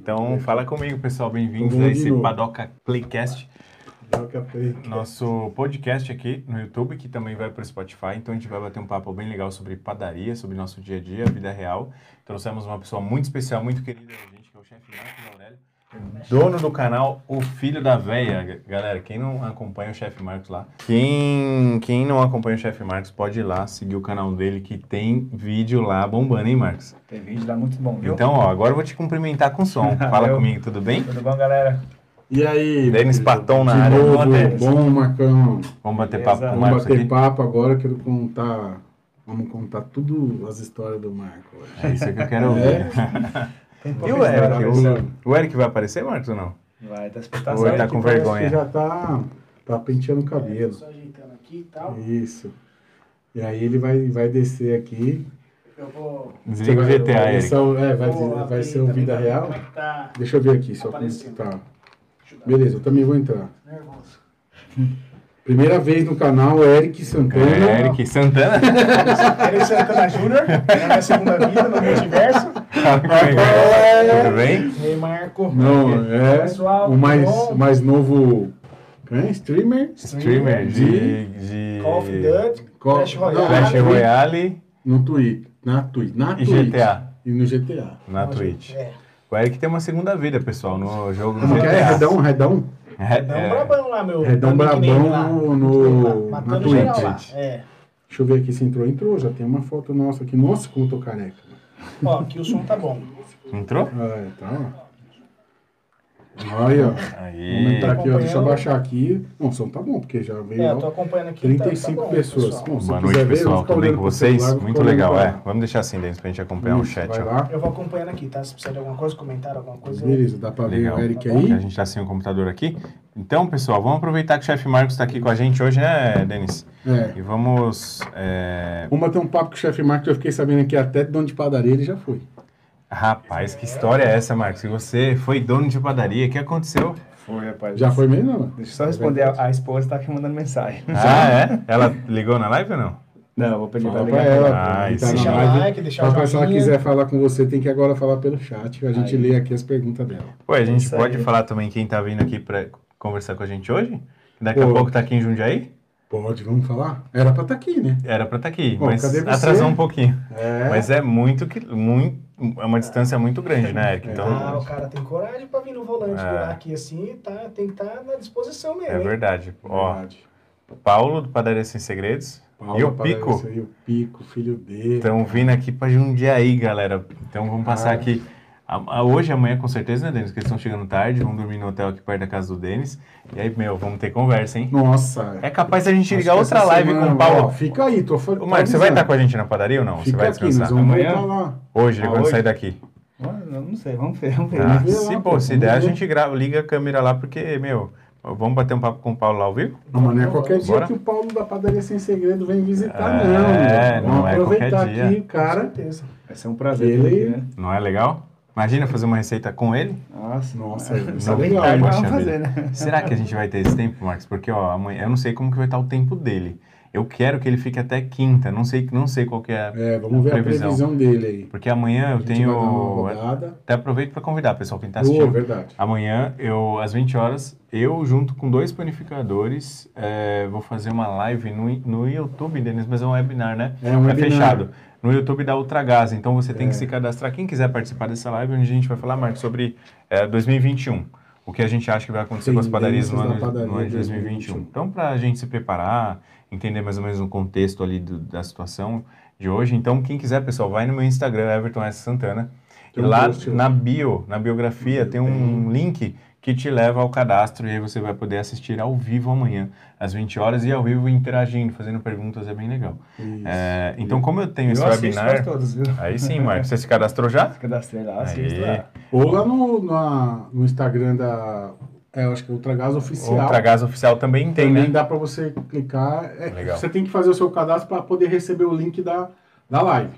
Então, fala comigo, pessoal. Bem-vindos a esse. Padoca Playcast, play. nosso podcast aqui no YouTube, que também vai para o Spotify. Então, a gente vai bater um papo bem legal sobre padaria, sobre nosso dia a dia, vida real. Trouxemos uma pessoa muito especial, muito querida da gente, que é o chefe Marcos Aurélio. Dono do canal O Filho da Véia. Galera, quem não acompanha o chefe Marcos lá, quem, quem não acompanha o chefe Marcos, pode ir lá seguir o canal dele, que tem vídeo lá bombando, hein, Marcos? Tem vídeo lá muito bom, viu? Então, ó, agora eu vou te cumprimentar com som. Fala Eu- comigo, tudo bem? Tudo bom, galera? E aí? Denis? Paton na De área. novo, Bom, bom, Marcão. Vamos bater Beleza. papo com o Vamos Marcos bater aqui? papo agora, quero contar. Vamos contar tudo as histórias do Marco hoje. É isso que eu quero ouvir. É? E o Eric? O, o Eric vai aparecer, Marcos, ou não? Vai, tá Ou expectação. ele tá Que com parece vergonha? já tá, tá penteando o cabelo. Só ajeitando aqui e tal. Isso. E aí ele vai, vai descer aqui. Eu vou. Desliga o Você GTA, vai, Eric. é é, vai, vou vai ser o vida real? É tá Deixa eu ver aqui só como tá. Beleza, eu também vou entrar. Nervoso. Primeira vez no canal, Eric Santana. É, Eric Santana? Eric Santana Júnior, é a minha segunda vida no multiverso. Comigo. Tudo bem? E aí, Marco. Não, é Pessoal, o mais, mais novo é, streamer Streamer de... de... Call of Duty, Co- Clash Royale. Clash Royale no Twitch. Na Twitch. Na e Twitch. GTA. E no GTA. Na Twitch. É. O Eric tem uma segunda vida, pessoal, no jogo do Como que é? GTA. Redão, redão? É, Dá um é, brabão lá, meu. Redão brabão lá. no- lá, na Matando Twitch. geral lá. É. Deixa eu ver aqui se entrou. Entrou, já tem uma foto nossa aqui. Nossa, como eu tô careca. Ó, aqui o som tá bom. Entrou? Ah, tá. Olha, ó. Vamos Aí. entrar aqui, ó. Deixa eu baixar aqui. Não, o som tá bom, porque já veio. É, eu tô acompanhando aqui. 35 tá, tá bom, pessoas. Bom, Boa noite, ver, pessoal. vou Tudo bem com vocês? celular, vou Muito legal, é. Vamos deixar assim, Denis, pra gente acompanhar o Isso, chat, vai ó. lá. Eu vou acompanhando aqui, tá? Se precisar de alguma coisa, comentário, alguma coisa. Beleza, dá pra ver Legal. o Eric Tá? Que a aí. gente tá sem o computador aqui. Então, pessoal, vamos aproveitar que o chefe Marcos está aqui com a gente hoje, né, Denis? É. E vamos. é, Vamos bater um papo com o chefe Marcos, eu fiquei sabendo que até dono de padaria ele já foi. Rapaz, que história é essa, Marcos? Que você foi dono de padaria, o que aconteceu? Foi, rapaz. Já foi mesmo? Deixa eu só responder. A, a esposa tá aqui mandando mensagem. Ah, é? Ela ligou na live ou não? Não, vou pedir Fala pra pra ela. Ah, tá Deixa live. like, deixa Fala o pra se ela joinha. quiser falar com você, tem que agora falar pelo chat. A gente Aí. lê aqui as perguntas dela. Pô, a gente Isso pode aí. falar também quem tá vindo aqui pra conversar com a gente hoje? Daqui a Pô. pouco tá aqui em Jundiaí? Pode, vamos falar? Era pra estar aqui, né? Era pra estar aqui, Pô, mas atrasou um pouquinho. É. Mas é muito que. Muito, é uma distância muito grande, né, Eric? Então. Ah, o cara tem coragem pra vir no volante, É. aqui assim, tá, tem que estar na disposição mesmo. É hein? verdade. Ó, Verdade. Paulo do Padaria Sem Segredos Paula e o Pico aí, o Pico, filho dele. estão vindo aqui pra Jundiaí, galera. Então vamos passar Ah. aqui. A- a- Hoje, amanhã, com certeza, né, Denis? Porque eles estão chegando tarde, vão dormir no hotel aqui perto da casa do Denis. E aí, meu, vamos ter conversa, hein? Nossa. É capaz a gente ligar outra live semana, com o Paulo. ó, fica aí, tô falando. Ô, Marcos, você vai estar com a gente na padaria ou não? você Fica vai aqui, descansar? Amanhã? lá. Hoje, Ah, quando hoje? sair daqui. Eu não sei, vamos ver, vamos ver. Tá? Vamos ver Se, lá, pô, pô, se der, a ver. gente grava, liga a câmera lá, porque, meu, vamos bater um papo com o Paulo lá ao vivo? Não, mas não é qualquer dia Bora? que o Paulo da Padaria Sem Segredo vem visitar, É, não. meu. não Vamos é aproveitar qualquer dia. aqui, Com cara. certeza. Vai ser um prazer Ele- ter aqui, né? Não é legal? Imagina fazer uma receita com ele? Nossa, Nossa, é, isso só é legal, poxa fazer, né? Será que a gente vai ter esse tempo, Marcos? Porque, ó, amanhã, eu não sei como que vai estar o tempo dele. Eu quero que ele fique até quinta, não sei, não sei qual que é. É, vamos ver a previsão dele aí. Porque amanhã A eu gente tenho. vai dar uma rodada. Até aproveito para convidar, pessoal, quem tá Pô, assistindo. verdade. Amanhã, eu, às 20 horas, eu, junto com dois panificadores, é, vou fazer uma live no, no YouTube, Denis, mas é um webinar, né? É um webinar. fechado. No YouTube da Ultragás. Então você tem É. que se cadastrar. Quem quiser participar dessa live, onde a gente vai falar, Marcos, sobre é, 2021. O que a gente acha que vai acontecer com as padarias no ano, da no ano de padaria 2021. 2021. Então, para a gente se preparar, entender mais ou menos o contexto ali do- da situação de hoje. Então, quem quiser, pessoal, vai no meu Instagram, Everton S. Santana. Tem e um lá post lá. na bio, na biografia, tem um link que te leva ao cadastro e aí você vai poder assistir ao vivo amanhã, às 20 horas, e ao vivo interagindo, fazendo perguntas, é bem legal. É, então, como eu tenho esse Eu assisto webinar... todos, viu? Aí sim, Marcos, você se cadastrou já? Cadastrei lá, assisto lá. Ou lá no, na- no Instagram da. É, eu acho que é Ultragás O Oficial. Ultragás Oficial também tem, Também né? dá para você clicar. É, Legal. Você tem que fazer o seu cadastro para poder receber o link da, da live,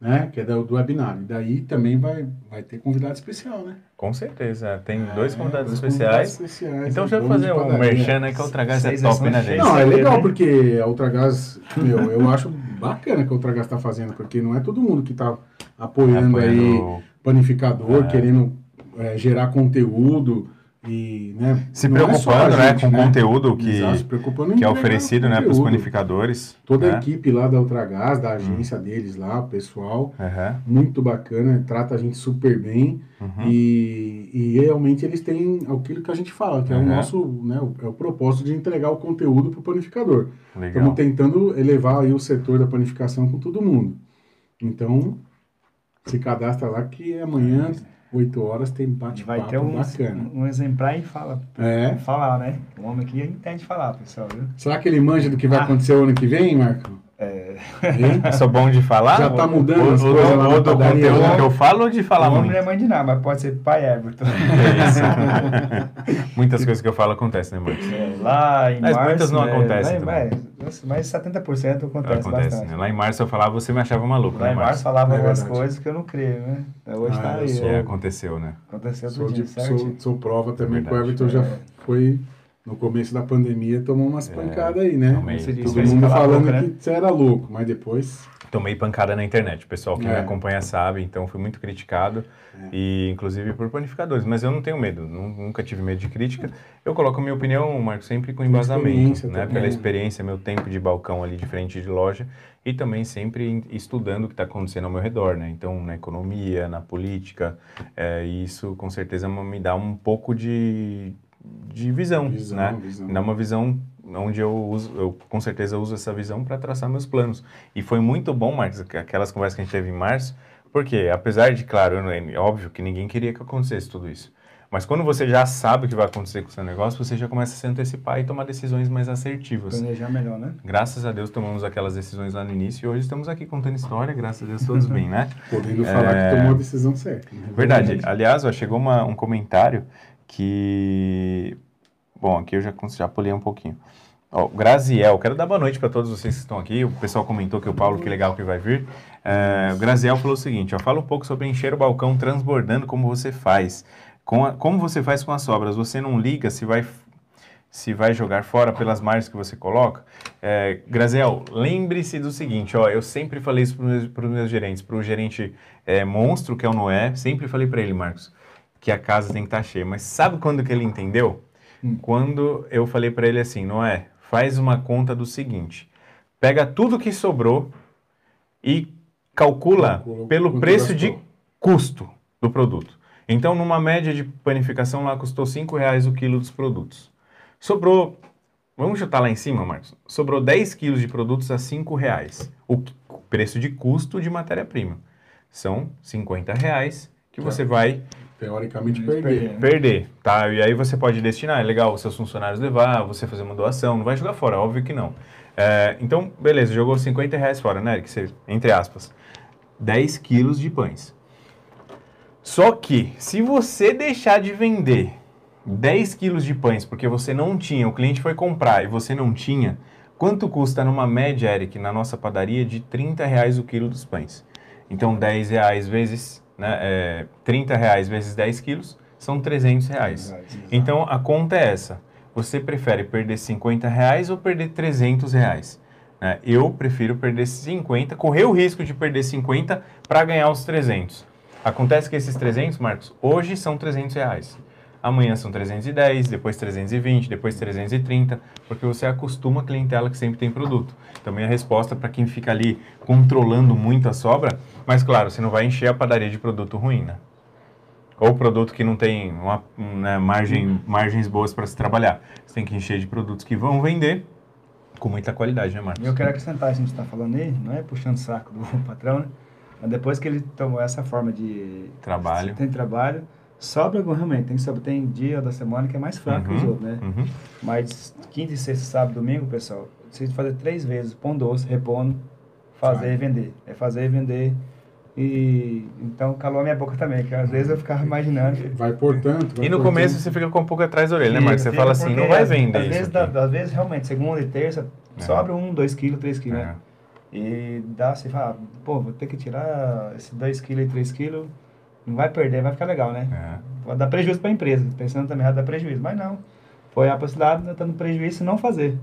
né? Que é do, do webinar. E daí também vai, vai ter convidado especial, né? Com certeza, tem dois É, convidados dois especiais. convidados especiais, Então, é, já vou dono fazer um padaria. merchan, né? Que a Ultragás é Vocês top, né, gente? Não, é legal né? porque a Ultragás, meu, eu acho bacana que a Ultragás está fazendo, porque não é todo mundo que está apoiando, aí Apoiando- panificador, É. querendo é, gerar conteúdo e, né? Se é preocupando, né, gente, com o conteúdo que, Exato, que é oferecido, né, para os panificadores. Toda né? a equipe lá da Ultragás, da agência deles lá, o pessoal, Aham, muito bacana, trata a gente super bem uhum. e, e realmente eles têm aquilo que a gente fala, que é o Uhum. nosso, né, o, é o propósito de entregar o conteúdo para o panificador. Legal. Estamos tentando elevar aí o setor da panificação com todo mundo. Então, se cadastra lá que amanhã, 8 horas, tem bate-papo Vai ter um, bacana. um exemplar e fala. É. Falar, né? O homem aqui entende falar, pessoal, viu? Será que ele manja do que vai Ah. acontecer o ano que vem, Marco? É? Eu sou bom de falar? Já tá mudando ou, as coisas lá na do padaria, conteúdo né? que eu falo ou de falar o muito? não é mãe de nada, mas pode ser pai Everton. É isso. Muitas coisas que eu falo acontecem, né, Marcos? É, lá em Mas março... muitas não é, acontecem lá em- é, nossa, mas 70% acontece, Acontece, bastante. né? Lá em março eu falava, você me achava maluco, Lá né, em março falava É algumas coisas que eu não creio, né? Hoje Ah, tá aí. sou- É, né? aconteceu, né? Aconteceu Sou, tudo certo? sou, sou prova também que o Verdade. Everton já É. foi, no começo da pandemia, tomou umas pancadas aí, né? tomei. Todo mundo falando boca, né? que você era louco, mas depois... Tomei pancada na internet. O pessoal que me É. acompanha sabe, então fui muito criticado. E inclusive por panificadores. Mas eu não tenho medo, nu- nunca tive medo de crítica. Eu coloco a minha opinião, Marco, sempre com embasamento. experiência Né? também. Pela experiência, meu tempo de balcão ali de frente de loja. E também sempre em- estudando o que está acontecendo ao meu redor, né? Então, na economia, na política. é, e isso com certeza me dá um pouco de, de visão, Visão, né? visão. Dá uma visão onde eu uso, eu com certeza uso essa visão para traçar meus planos. E foi muito bom, Marcos, aqu- aquelas conversas que a gente teve em março, porque apesar de, claro, é óbvio que ninguém queria que acontecesse tudo isso. Mas quando você já sabe o que vai acontecer com o seu negócio, você já começa a se antecipar e tomar decisões mais assertivas. Planejar melhor, né? Graças a Deus tomamos aquelas decisões lá no início e hoje estamos aqui contando história, graças a Deus todos bem, né? Podendo falar É. que tomou a decisão certa. né? Verdade. Aliás, ó, chegou uma- um comentário que. Bom, aqui eu já, já pulei um pouquinho. Ó, Graziel, quero dar boa noite para todos vocês que estão aqui. O pessoal comentou que o Paulo, que legal que vai vir. É, o Graziel falou o seguinte: ó, fala um pouco sobre encher o balcão transbordando, como você faz. Com a- como você faz com as sobras? Você não liga se vai, se vai jogar fora pelas margens que você coloca? É, Graziel, lembre-se do seguinte: ó, eu sempre falei isso para os meus, meus gerentes, para o gerente é, monstro, que é o Noé, sempre falei para ele, Marcos, que a casa tem que estar cheia. Mas sabe quando que ele entendeu? Quando eu falei para ele assim, Noé, faz uma conta do seguinte: pega tudo que sobrou e calcula Calcula pelo preço de custo do produto. Então, numa média de panificação, lá custou 5 reais o quilo dos produtos. Sobrou, vamos chutar lá em cima, Marcos, sobrou 10 quilos de produtos a 5 reais. O preço de custo de matéria-prima. São 50 reais que você vai Teoricamente, perder. perderam. perder, tá? E aí você pode destinar, é legal, os seus funcionários levar, você fazer uma doação, não vai jogar fora, óbvio que não. É, então, beleza, jogou 50 reais fora, né, Eric? Você- entre aspas. 10 quilos de pães. Só que, se você deixar de vender 10 quilos de pães porque você não tinha, o cliente foi comprar e você não tinha, quanto custa numa média, Eric, na nossa padaria, de 30 reais o quilo dos pães? Então, 10 reais vezes, né, é, 30 reais vezes 10 quilos, são 300 reais. Então, a conta é essa. Você prefere perder 50 reais ou perder 300 reais? né? Eu prefiro perder 50, correr o risco de perder 50 para ganhar os 300. Acontece que esses 300, Marcos, hoje são 300 reais. Amanhã são 310, depois 320, depois 330, porque você acostuma a clientela que sempre tem produto. Também a resposta para quem fica ali controlando muito a sobra, mas claro, você não vai encher a padaria de produto ruim, né? Ou produto que não tem uma, né, margem, margens boas para se trabalhar. Você tem que encher de produtos que vão vender com muita qualidade, né, Marcos? Eu quero acrescentar, a gente está falando aí, não é puxando o saco do patrão, né? Mas depois que ele tomou essa forma de Trabalho. tem trabalho, sobra algum realmente, tem, sobra, tem dia da semana que é mais fraco que os Uhum, outros, né? uhum. Mas quinta, sexta, sábado, domingo, pessoal, precisa fazer três vezes, pão doce, repondo, fazer e vender. É fazer e vender. E então calou a minha boca também, que às vezes eu ficava imaginando. Vai portanto. vai E no portanto. começo você fica com um pouco atrás da orelha, né, Marcos? Você fala assim, não vai vender às isso vezes, aqui. dá- às vezes, realmente, segunda e terça, É. sobra um, dois quilos, três quilos, né? É. E dá, você fala, pô, vou ter que tirar esses 2 kg e 3 kg, não vai perder, vai ficar legal, né? É. Pode dar prejuízo para a empresa, pensando também, vai dar prejuízo, mas não. Foi a possibilidade de dando prejuízo se não fazer.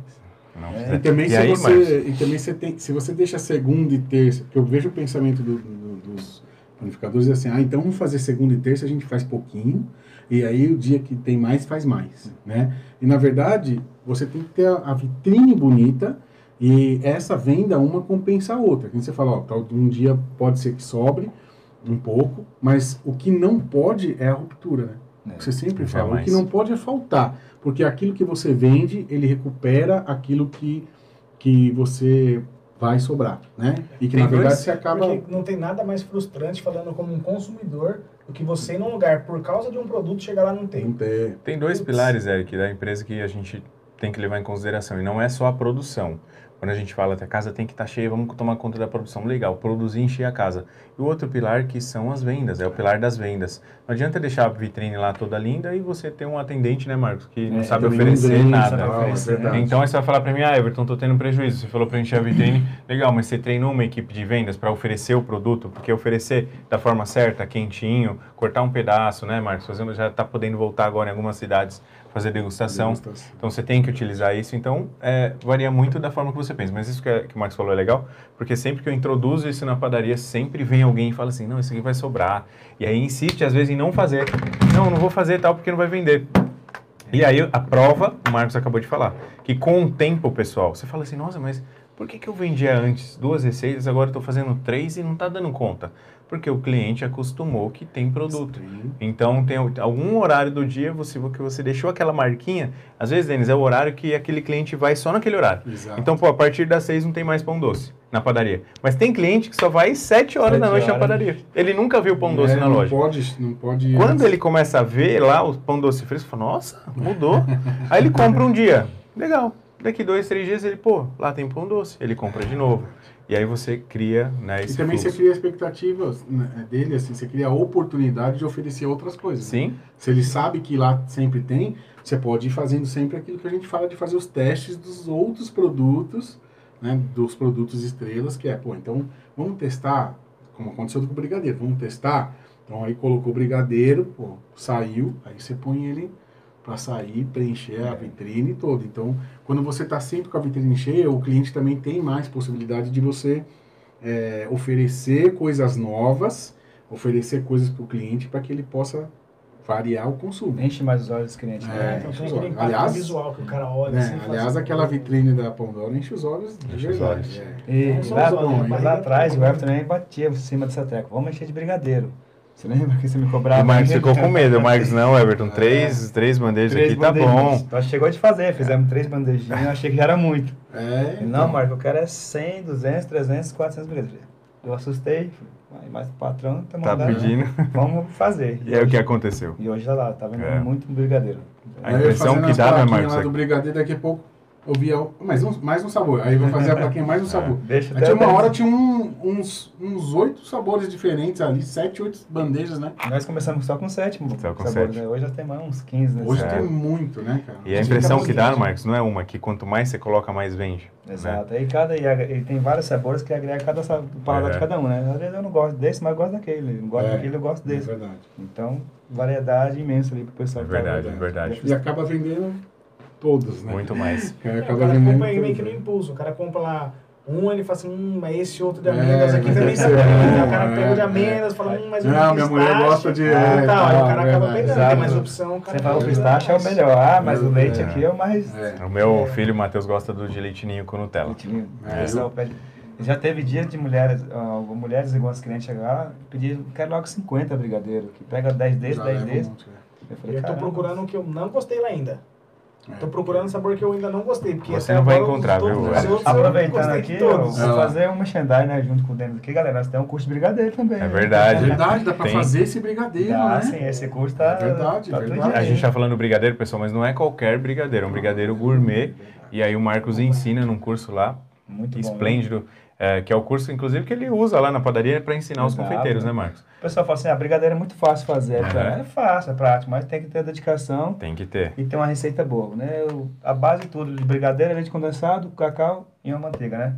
Não É. E também, E se aí, você, e também você tem, se você deixa segunda e terça, porque eu vejo o pensamento do- do- dos, Panificadores dizem assim, ah, então vamos fazer segunda e terça, a gente faz pouquinho, e aí o dia que tem mais, faz mais, né? E na verdade, você tem que ter a, a vitrine bonita e essa venda, uma compensa a outra. Quando você fala, ó, tal- um dia pode ser que sobre um pouco, mas o que não pode é a ruptura, né? É. Você sempre fala, o que não pode é faltar, porque aquilo que você vende, ele recupera aquilo que, que você vai sobrar, né? E que Tem na verdade dois- você acaba... Não tem nada mais frustrante falando como um consumidor do que você ir num lugar por causa de um produto chegar lá não tem. Não ter... Tem dois Putz. pilares, Eric, da empresa que a gente tem que levar em consideração. E não é só a produção. Quando a gente fala que a casa tem que estar cheia, vamos tomar conta da produção. Legal, produzir e encher a casa. E o outro pilar que são as vendas, é o pilar das vendas. Não adianta deixar a vitrine lá toda linda e você ter um atendente, né, Marcos, que não É, sabe oferecer nada. tal, oferecer, é verdade. Então aí você vai falar para mim, ah, Everton, tô tendo prejuízo. Você falou para encher a vitrine, legal, mas você treinou uma equipe de vendas para oferecer o produto, porque oferecer da forma certa, quentinho, cortar um pedaço, né, Marcos? Fazendo, já está podendo voltar agora em algumas cidades fazer degustação. Degustação. Então você tem que utilizar isso. Então é, varia muito da forma que você pensa. Mas isso que, é- que o Marcos falou é legal, porque sempre que eu introduzo isso na padaria, sempre vem alguém e fala assim: não, isso aqui vai sobrar. E aí insiste às vezes em não fazer. Não, não vou fazer tal porque não vai vender. E aí a prova, o Marcos acabou de falar, que com o tempo, pessoal, você fala assim, nossa, mas por que, que eu vendia antes duas receitas, agora estou fazendo três e não está dando conta? Porque o cliente acostumou que tem produto. Sim. Então, tem algum horário do dia você, que você deixou aquela marquinha. Às vezes, Denis, é o horário que aquele cliente vai só naquele horário. Exato. Então, pô, a partir das seis não tem mais pão doce na padaria. Mas tem cliente que só vai sete horas da Sete noite na horas. padaria. Ele nunca viu pão doce É, na não loja. Pode, não pode... Quando ele começa a ver lá o pão doce fresco, fala, nossa, mudou. Aí ele compra um dia. Legal. Daqui dois, três dias ele, pô, lá tem pão doce. Ele compra de novo. E aí você cria, né, E esse também fluxo. você cria expectativas né, dele, assim, você cria a oportunidade de oferecer outras coisas. né? Sim, Se ele sabe que lá sempre tem, você pode ir fazendo sempre aquilo que a gente fala de fazer os testes dos outros produtos, né, dos produtos estrelas, que é, pô, então vamos testar, como aconteceu com o brigadeiro, vamos testar. Então aí colocou o brigadeiro, pô, saiu, aí você põe ele para sair, preencher a vitrine toda. Então, quando você está sempre com a vitrine cheia, o cliente também tem mais possibilidade de você é, oferecer coisas novas, oferecer coisas para o cliente para que ele possa variar o consumo. Enche mais os olhos dos clientes. É, né? Então enche tem os aquele Aliás- visual que o cara olha Né? assim. e Aliás, assim, aquela "Pô, vitrine da Pandora enche os olhos de Enche os verdade. olhos. é. E Não são lá, os olhos, lá a barriga atrás, o também. Everton também batia em cima dessa tecla. Vamos encher de brigadeiro. Você lembra que você me cobrava? o Marcos ficou com medo. O Marcos, não, Everton, três, três bandejas Três aqui, tá bandejinhas. bom. Então chegou de fazer, fizemos três bandejinhas, eu achei que já era muito. É, Não, então. Marco, eu quero é 100, 200, 300, 400 brigadeiros. Eu assustei, falei, mas o patrão tá Tá mandando, pedindo. vamos fazer. E aí o hoje, que aconteceu? E hoje tá lá, tá vendo É. muito brigadeiro. A impressão que dá, né, Marcos? é do brigadeiro, daqui a pouco eu via mais um, mais um sabor. Aí eu vou fazer a plaquinha mais um sabor. Deixa Aí até tinha uma hora, tinha um- uns uns oito sabores diferentes ali, sete, oito bandejas, né? Nós começamos só com sete Só com sabores, sete. né? Hoje já tem mais uns 15, né? Hoje É. tem muito, né, cara? E a Hoje impressão que dá. Marcos, não é uma, que quanto mais você coloca, mais vende. né? Exato. Aí cada, e, e tem vários sabores que agrega cada paladar É. de cada um, né? Às vezes eu não gosto desse, mas eu gosto daquele. Não gosto É, daquele, eu gosto É desse. verdade. Então, variedade imensa ali pro É pessoal que tá verdade, é vendo. verdade. E acaba vendendo todos, né? Muito mais. É, É, o cara compra aí meio que no impulso. O cara compra lá um, ele fala assim, hum, mas esse outro de É, amêndoas aqui mas também bom. é, o cara é, pega o de é. amêndoas, fala, hum, mas o Não, de minha mulher gosta de- ah, é, tal. Aí o cara acaba verdade. pegando, Exato. tem mais opção. o cara Você fala, o pistache é o melhor. Ah, mas o É. leite aqui é o mais... É. O meu filho, o Matheus, gosta do de leitinho com Nutella. Leitinho. É, Já teve dia de mulheres, ah, mulheres igual as clientes chegar pedir, quero logo 50 brigadeiro, que pega 10 desses, Já 10 leva um desses. né? Eu falei, Eu tô procurando o que eu não gostei lá ainda. É. Tô procurando sabor que eu ainda não gostei. Porque Você não vai os encontrar, viu, os Aproveitando aqui, todos. vou fazer uma merchandising né, junto com o Denis aqui, galera. Nós temos um curso de brigadeiro também. É né? verdade. É verdade, dá pra Tem. fazer esse brigadeiro, Dá, né? sim, esse curso tá. É verdade, tá verdade. tudo A gente tá falando brigadeiro, pessoal, mas não é qualquer brigadeiro, é um brigadeiro gourmet. E aí o Marcos ensina num curso lá, Muito bom. esplêndido, é, que é o curso, inclusive, que ele usa lá na padaria para ensinar os Exato. confeiteiros, né, Marcos? O pessoal fala assim: a brigadeiro é muito fácil fazer. Uhum. É fácil, é prático, mas tem que ter dedicação Tem que ter. e ter uma receita boa, né? O- a base de tudo de brigadeiro é leite condensado, cacau e uma manteiga, né?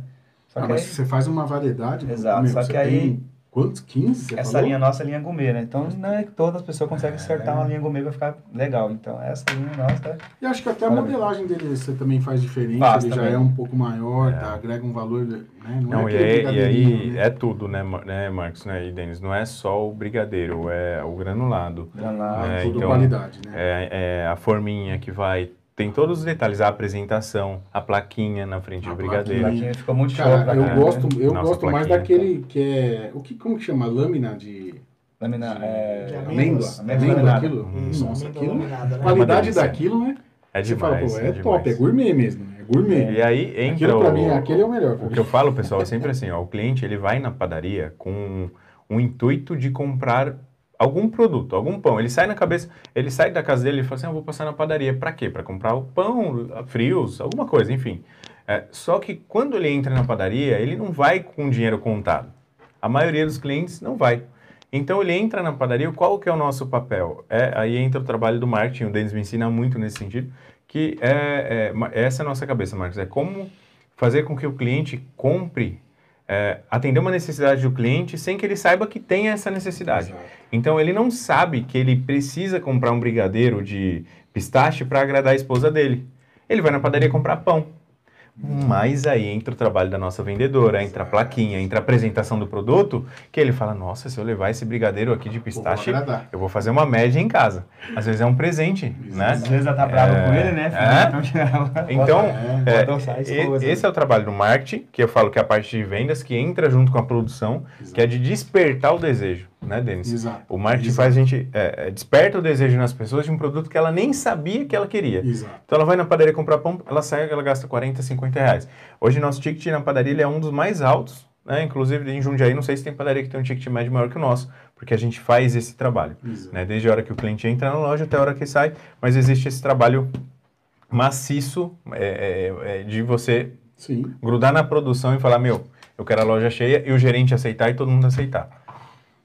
Só Ah, que mas aí, você faz uma variedade. Exato, meu, só que aí- tem Quantos? 15? Você Essa falou? linha nossa é linha gourmet, né? Então não é que todas as pessoas conseguem acertar É. uma linha gourmet pra ficar legal. Então essa linha nossa E acho que até a Parabéns. modelagem dele você também faz diferente, Faz ele já também. é um pouco maior, É. tá? agrega um valor, né? Não, é e, e aí né? é tudo, né, Mar- né, Marcos né, e Denis? Não é só o brigadeiro, é o granulado. granulada. É, tudo então, qualidade, né? É, é a forminha que vai. Tem todos os detalhes, a apresentação, a plaquinha na frente A do brigadeiro. plaquinha. Aqui ficou muito show Cara, eu cá, gosto, né? eu Nossa, gosto mais plaquinha, daquele que é. O que, como que chama? Lâmina de. Lâmina, De é... Amêndoa? amêndoas. Amêndoa, aquilo? Isso, Nossa, aquilo. laminada, né? A qualidade daquilo, né? É Você fala, demais. pô, é é demais. top, é gourmet mesmo. né? É gourmet. E aí entra Aquilo pra o, mim, aquele é o melhor. o que eu falo, pessoal, é sempre assim, ó, o cliente ele vai na padaria com um intuito de comprar algum produto, algum pão. Ele sai na cabeça, ele sai da casa dele e fala assim, ah, vou passar na padaria. Para quê? Para comprar o pão, frios, alguma coisa, enfim. É, só que quando ele entra na padaria, ele não vai com dinheiro contado. A maioria dos clientes não vai. Então ele entra na padaria, qual que é o nosso papel? É, aí entra o trabalho do marketing, o Denis me ensina muito nesse sentido, que é, é, essa é a nossa cabeça, Marcos, é como fazer com que o cliente compre, é, atender uma necessidade do cliente sem que ele saiba que tem essa necessidade. Exato. Então ele não sabe que ele precisa comprar um brigadeiro de pistache para agradar a esposa dele. Ele vai na padaria comprar pão. Mas aí entra o trabalho da nossa vendedora, entra a plaquinha, entra a apresentação do produto, que ele fala, nossa, se eu levar esse brigadeiro aqui de vou pistache, agradar. eu vou fazer uma média em casa. Às vezes é um presente, né? Às vezes ela tá brava É, com ele, né? é. Então, Então, É, esse é o trabalho do marketing, que eu falo que é a parte de vendas, que entra junto com a produção, que é de despertar o desejo, né, Denis? Exato. O marketing Exato. faz a gente, é, é, desperta o desejo nas pessoas de um produto que ela nem sabia que ela queria. Exato. Então ela vai na padaria comprar pão, ela sai, ela gasta 40, 50 reais. Hoje nosso ticket na padaria é um dos mais altos, né? Inclusive em Jundiaí, não sei se tem padaria que tem um ticket médio maior que o nosso, porque a gente faz esse trabalho, né? Desde a hora que o cliente entra na loja até a hora que sai, mas existe esse trabalho maciço é, é, é, de você Sim. grudar na produção e falar, meu, eu quero a loja cheia e o gerente aceitar e todo mundo aceitar.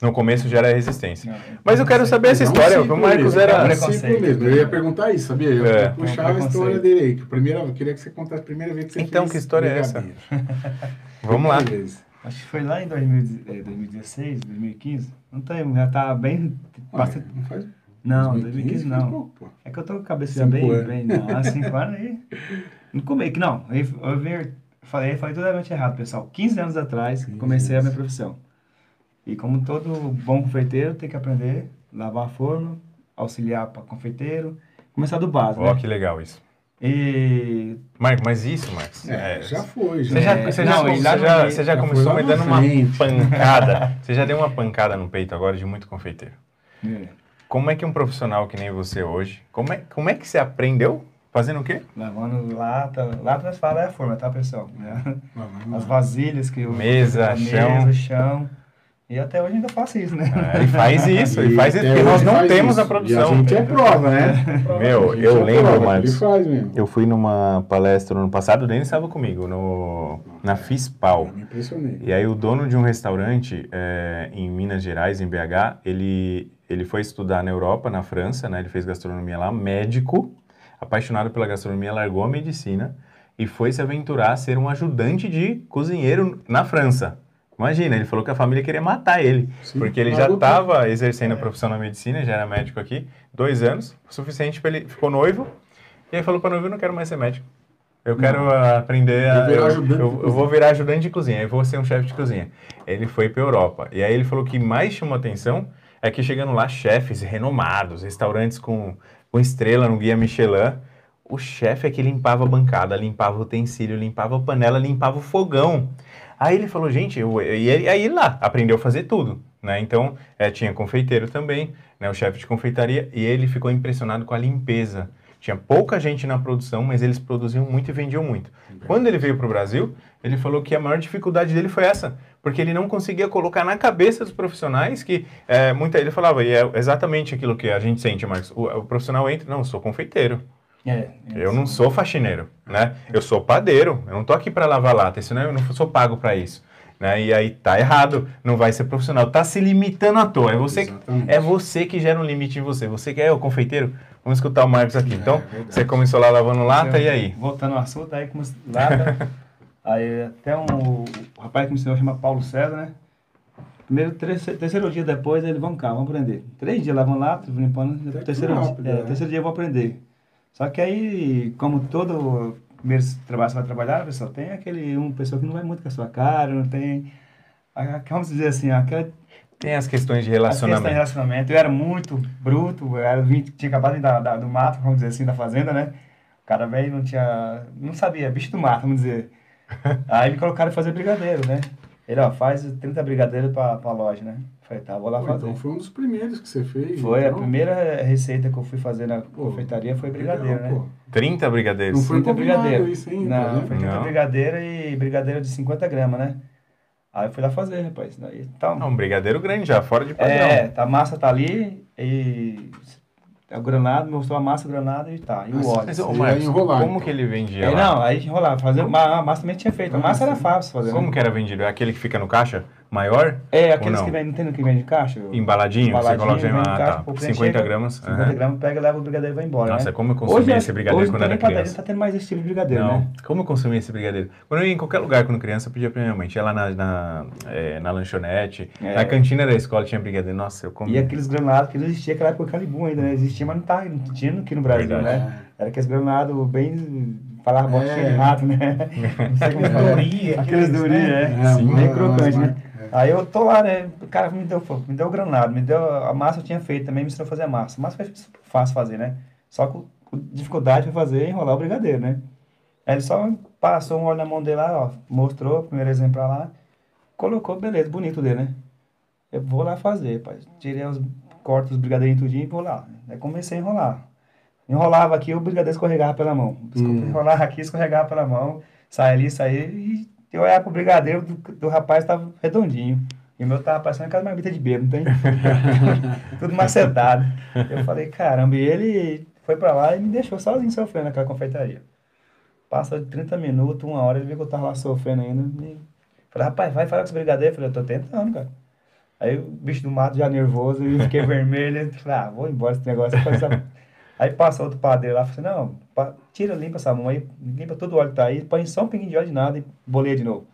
No começo gera resistência. Mas eu quero saber essa É história, o Marcos era... É mesmo. Eu ia perguntar isso, sabia? Eu É. É um a história preconceito. dele aí. Que primeira, eu queria que você contasse a primeira vez que você Então, fez que história é essa? Vamos lá. Vez. Acho que foi lá em 2000, eh, 2016, 2015. Não tem, já tá bem. Bastante... Não faz Não, 2015 2015 faz não. pouco. É que eu tô com a cabeça bem, anos. bem. Não, há cinco anos aí. No começo, que não. Eu, eu, vi- falei, falei totalmente errado, pessoal. 15 anos atrás, 15 comecei a minha profissão. E como todo bom confeiteiro, tem que aprender, lavar forno, auxiliar para confeiteiro, começar do básico. Ó, né? que legal isso. E Marcos, mas isso, Marcos. É, é, já foi. Já. Você já, É, você não, já, e você já, meio- você já já começou me dando uma pancada. Você já deu uma pancada no peito agora de muito confeiteiro. é, Como é que um profissional que nem você hoje, como é, como é que você aprendeu? Fazendo o quê? lavando lata. Lata nós fala é a forma, tá, pessoal? As vasilhas que eu. Mesa, a chão. Mesa, chão. E até hoje ainda faço isso, né? Ele faz isso, ele E faz isso, porque nós não temos isso. a E a produção. gente é prova, né? Meu, eu é lembro, prova, Marcos. Ele faz mesmo. Eu fui numa palestra no ano passado, o Denis estava comigo, no, na FISPAL. Eu me impressionei. E aí o dono de um restaurante é, em Minas Gerais, em BH, ele, ele foi estudar na Europa, na França, né? Ele fez gastronomia lá, médico, apaixonado pela gastronomia, largou a medicina e foi se aventurar a ser um ajudante de cozinheiro na França. Imagina, ele falou que a família queria matar ele, Sim, porque ele já estava exercendo a profissão na medicina, já era médico aqui, dois anos, o suficiente para ele, ficou noivo, e aí falou para noivo, eu não quero mais ser médico. Eu quero ah, aprender a. Eu- ajudante de eu- eu cozinha. vou virar ajudante de cozinha, eu vou ser um chefe de cozinha. Ele foi para Europa. E aí ele falou que mais chamou atenção é que chegando lá, chefes renomados, restaurantes com, com estrela no Guia Michelin, o chefe é que limpava a bancada, limpava o utensílio, limpava a panela, limpava o fogão. Aí ele falou, gente, eu, e ele- aí lá, aprendeu a fazer tudo, né? Então, eh, tinha confeiteiro também, né? O chefe de confeitaria, e ele ficou impressionado com a limpeza. Tinha pouca gente na produção, mas eles produziam muito e vendiam muito. Quando ele veio para o Brasil, ele falou que a maior dificuldade dele foi essa, porque ele não conseguia colocar na cabeça dos profissionais que é, muita ele falava e é exatamente aquilo que a gente sente, Marcos. O, o profissional entra, não, eu sou confeiteiro, É, eu não sou faxineiro, né? Eu sou padeiro, eu não tô aqui para lavar lata, isso não, eu não sou pago para isso. Né? E aí tá errado, não vai ser profissional, tá se limitando à toa. É você, que- é você que gera um limite em você. Você que é o confeiteiro. Vamos escutar o Marcos aqui. É, então, verdade. você começou lá lavando lata e aí? Voltando ao assunto, aí como lata. aí até um. O rapaz que me ensinou chama Paulo César, né? Primeiro, terceiro, terceiro dia depois, ele, vamos cá, vamos aprender. Três dias vão lá, limpando, terceiro, rápido, é, né? terceiro dia eu vou aprender. Só que aí, como todo primeiro trabalho você vai trabalhar, pessoal, tem aquele, uma pessoa que não vai muito com a sua cara, não tem, vamos dizer assim, aquela Tem as questões de a questão de relacionamento. relacionamento. Eu era muito bruto, eu era, tinha acabado de dar, dar- do mato, vamos dizer assim, da fazenda, né? O cara velho não tinha, não sabia, bicho do mato, vamos dizer. Aí me colocaram fazer brigadeiro, né? Ele, ó, faz 30 brigadeiros pra, pra loja, né? Falei, tá, vou lá Pô, fazer. então foi um dos primeiros que você fez. Foi, a então. primeira receita que eu fui fazer na Pô, confeitaria foi legal, brigadeiro, né? pô. 30 brigadeiros. Não foi 30 combinado brigadeiro. isso, hein? Não, vendo? foi 30 Não. brigadeiro e brigadeiro de 50 gramas, né? Aí eu fui lá fazer, rapaz. Daí, tá, É um brigadeiro grande já, fora de padrão. É, tá, a massa tá ali e o granado, mostrou a massa, o granado e tá. E o óleo. Mas, ô, Marcos, enrolar, como então. que ele vendia Aí, lá? não, aí enrolava, fazer, a massa também tinha feito. A massa era fácil fazer. Como né? que era vendido? É aquele que fica no caixa? Maior? É, aqueles que vendem, não tem no que vende em caixa? Embaladinho? Embaladinho, você coloca vem em ah, caixa, tá. o cliente 50 chega, gramas. 50 aham. gramas, pega, leva o brigadeiro e vai embora, Nossa, né? como eu consumia esse brigadeiro hoje quando era criança. tá tendo mais estilo de brigadeiro, Não, né? como eu consumia esse brigadeiro? Quando eu ia em qualquer lugar, quando criança, eu pedia pra minha mãe. Tinha lá na, na, é, na lanchonete, É. na cantina da escola tinha brigadeiro. Nossa, eu E comia. aqueles granados que não existia naquela época Calibum ainda, né? Existia, mas não, tá, não tinha aqui no Brasil, Verdade. né? Era aqueles granados bem. Falava bosta É. cheio de rato, né? Não sei como é. Durinha, Aqueles durinhos, né? é. É, Sim, uma- bem uma- crocante, uma- né? Aí eu tô lá, né? O cara me deu, me deu granado, me deu a massa eu tinha feito também, me ensinou a fazer a massa. A massa foi fácil fazer, né? Só com, com dificuldade pra fazer enrolar o brigadeiro, né? Aí ele só passou um óleo na mão dele lá, ó, mostrou o primeiro exemplar lá, colocou, beleza, bonito dele, né? Eu vou lá fazer, pai. Tirei os cortos os brigadeirinhos tudinho e vou lá. Aí comecei a enrolar. Enrolava aqui, o brigadeiro escorregava pela mão. Desculpa, Hum. enrolava aqui, escorregava pela mão. Saia ali, saía e eu olhava pro brigadeiro do, do rapaz tava redondinho. E o meu tava parecendo aquela marmita de não tem? Tudo macetado. Eu falei, caramba, e ele foi pra lá e me deixou sozinho sofrendo naquela confeitaria. Passa de 30 minutos, uma hora, ele viu que eu tava lá sofrendo ainda. Me... Falei, rapaz, vai falar com esse brigadeiro. Eu falei, eu tô tentando, cara. Aí o bicho do mato já nervoso, eu fiquei vermelho. Falei, ah, vou embora esse negócio. Essa- Aí passa outro padeiro lá, falei, não, pa- tira, limpa essa mão aí, limpa todo o óleo que tá aí, põe só um pinguinho de óleo de nada e boleia de novo.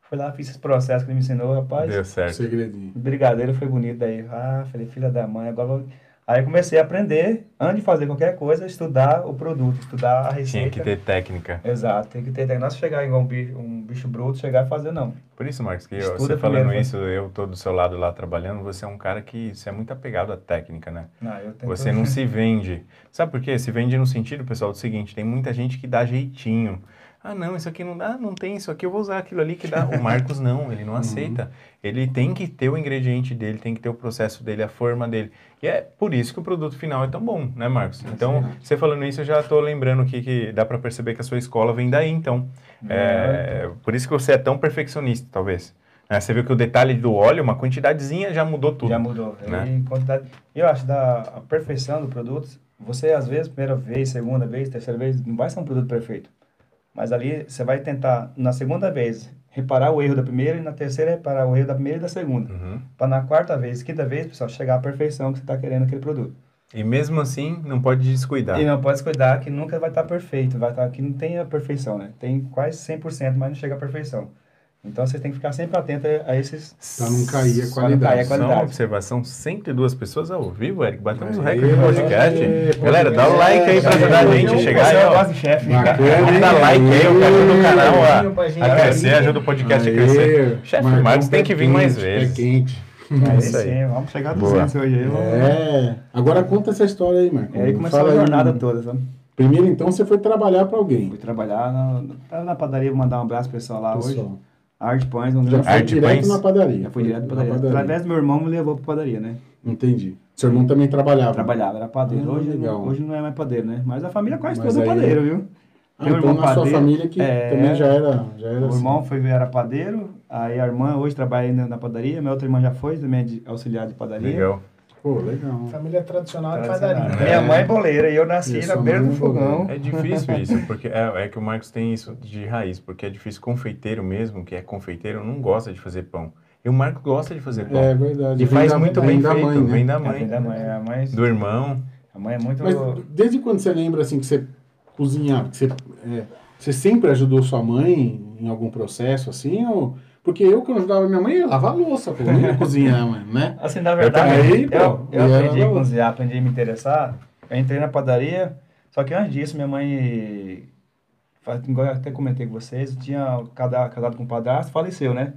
Fui lá, fiz esse processo que ele me ensinou, rapaz. Deu certo. Segredinho. Brigadeiro foi bonito daí. Ah, falei, filha da mãe, agora vou... Aí eu comecei a aprender, antes de fazer qualquer coisa, estudar o produto, estudar a receita. Tinha que ter técnica. Exato, tem que ter. Que não é chegar igual um bicho, um bicho bruto, chegar e fazer, não. Por isso, Marcos, que eu- você falando primeiro, né? isso, eu tô do seu lado lá trabalhando, você é um cara que você é muito apegado à técnica, né? Não, eu tento... Você não se vende. Sabe por quê? Se vende no sentido, pessoal, do seguinte, tem muita gente que dá jeitinho. Ah, não, isso aqui não dá, não tem isso aqui, eu vou usar aquilo ali que dá. O Marcos não, ele não aceita. Ele tem que ter o ingrediente dele, tem que ter o processo dele, a forma dele. E é por isso que o produto final é tão bom, né, Marcos? Então, você falando isso, eu já tô lembrando aqui que dá para perceber que a sua escola vem daí, então. É, por isso que você é tão perfeccionista, talvez. Né, Você viu que o detalhe do óleo, uma quantidadezinha já mudou tudo. Já mudou. né? E quantidade... Eu acho da a perfeição do produto, você às vezes, primeira vez, segunda vez, terceira vez, não vai ser um produto perfeito. Mas ali você vai tentar, na segunda vez, reparar o erro da primeira e na terceira reparar o erro da primeira e da segunda. Uhum. Para na quarta vez, quinta vez, pessoal, chegar à perfeição que você está querendo naquele produto. E mesmo assim, não pode descuidar. E não pode se cuidar que nunca vai estar perfeito, vai estar que não tem a perfeição, né? Tem quase 100%, mas não chega à perfeição. Então você tem que ficar sempre atento a esses Pra não cair a não cair a qualidade. Só uma qualidade. observação, 102 pessoas ao vivo, Eric. Batemos o recorde do podcast. aê, Galera, dá o like aí pra ajudar a gente a chegar aí, Eu gosto de chefe. Bacana? Dá like aí, eu quero ajuda o canal a, a crescer, aí. ajuda o podcast a Aê, crescer. Chefe Marcos tem que vir mais vezes. Pé quente. Aí Isso aí. sim, vamos chegar a Boa. 200 hoje. aí, É. Agora conta essa história aí, Marcão. E aí começou Fala a aí, jornada mano. toda, sabe? Primeiro, então, você foi trabalhar pra alguém. Fui trabalhar na, tava na padaria, vou mandar um abraço pro pessoal lá hoje. Arte Pães, um Já grande foi Arte direto Pães? na padaria. Já fui direto pra na padaria. Através do meu irmão me levou pra padaria, né? Entendi. Seu irmão também trabalhava. Trabalhava, era padeiro. Ah, hoje, legal. hoje não é mais padeiro, né? Mas a família quase Mas toda é aí- padeiro, viu? Ah, Meu então irmão na sua padeiro. família que É. também já era, já era O assim. irmão foi, era padeiro, aí a irmã hoje trabalha ainda na padaria, minha outra irmã já foi, também é de auxiliar de padaria. Legal. Pô, legal. Família tradicional de Tradicional. padaria. Minha mãe é boleira e eu nasci Isso, na beira do é fogão. É difícil isso, porque é, é que o Marcos tem isso de raiz, porque é difícil. Confeiteiro mesmo, que é confeiteiro, não gosta de fazer pão. E o Marcos gosta de fazer pão. É verdade. E Vem faz da- muito bem da feito, mãe, né? vem da É, mãe, vem da mãe. A mãe, do irmão. a mãe é muito. Mas desde quando você lembra assim que você cozinhava? Que você, é, você sempre ajudou sua mãe em algum processo assim? Ou Porque eu, quando ajudava minha mãe, ia lavar a louça, pô, não ia cozinhar, mano, né? Assim, na verdade, também, eu, pô, eu, e aprendi a cozinhar, aprendi a me interessar. Eu entrei na padaria, só que antes disso, minha mãe, igual eu até comentei com vocês, eu tinha cada- casado com um padrasto, faleceu, né?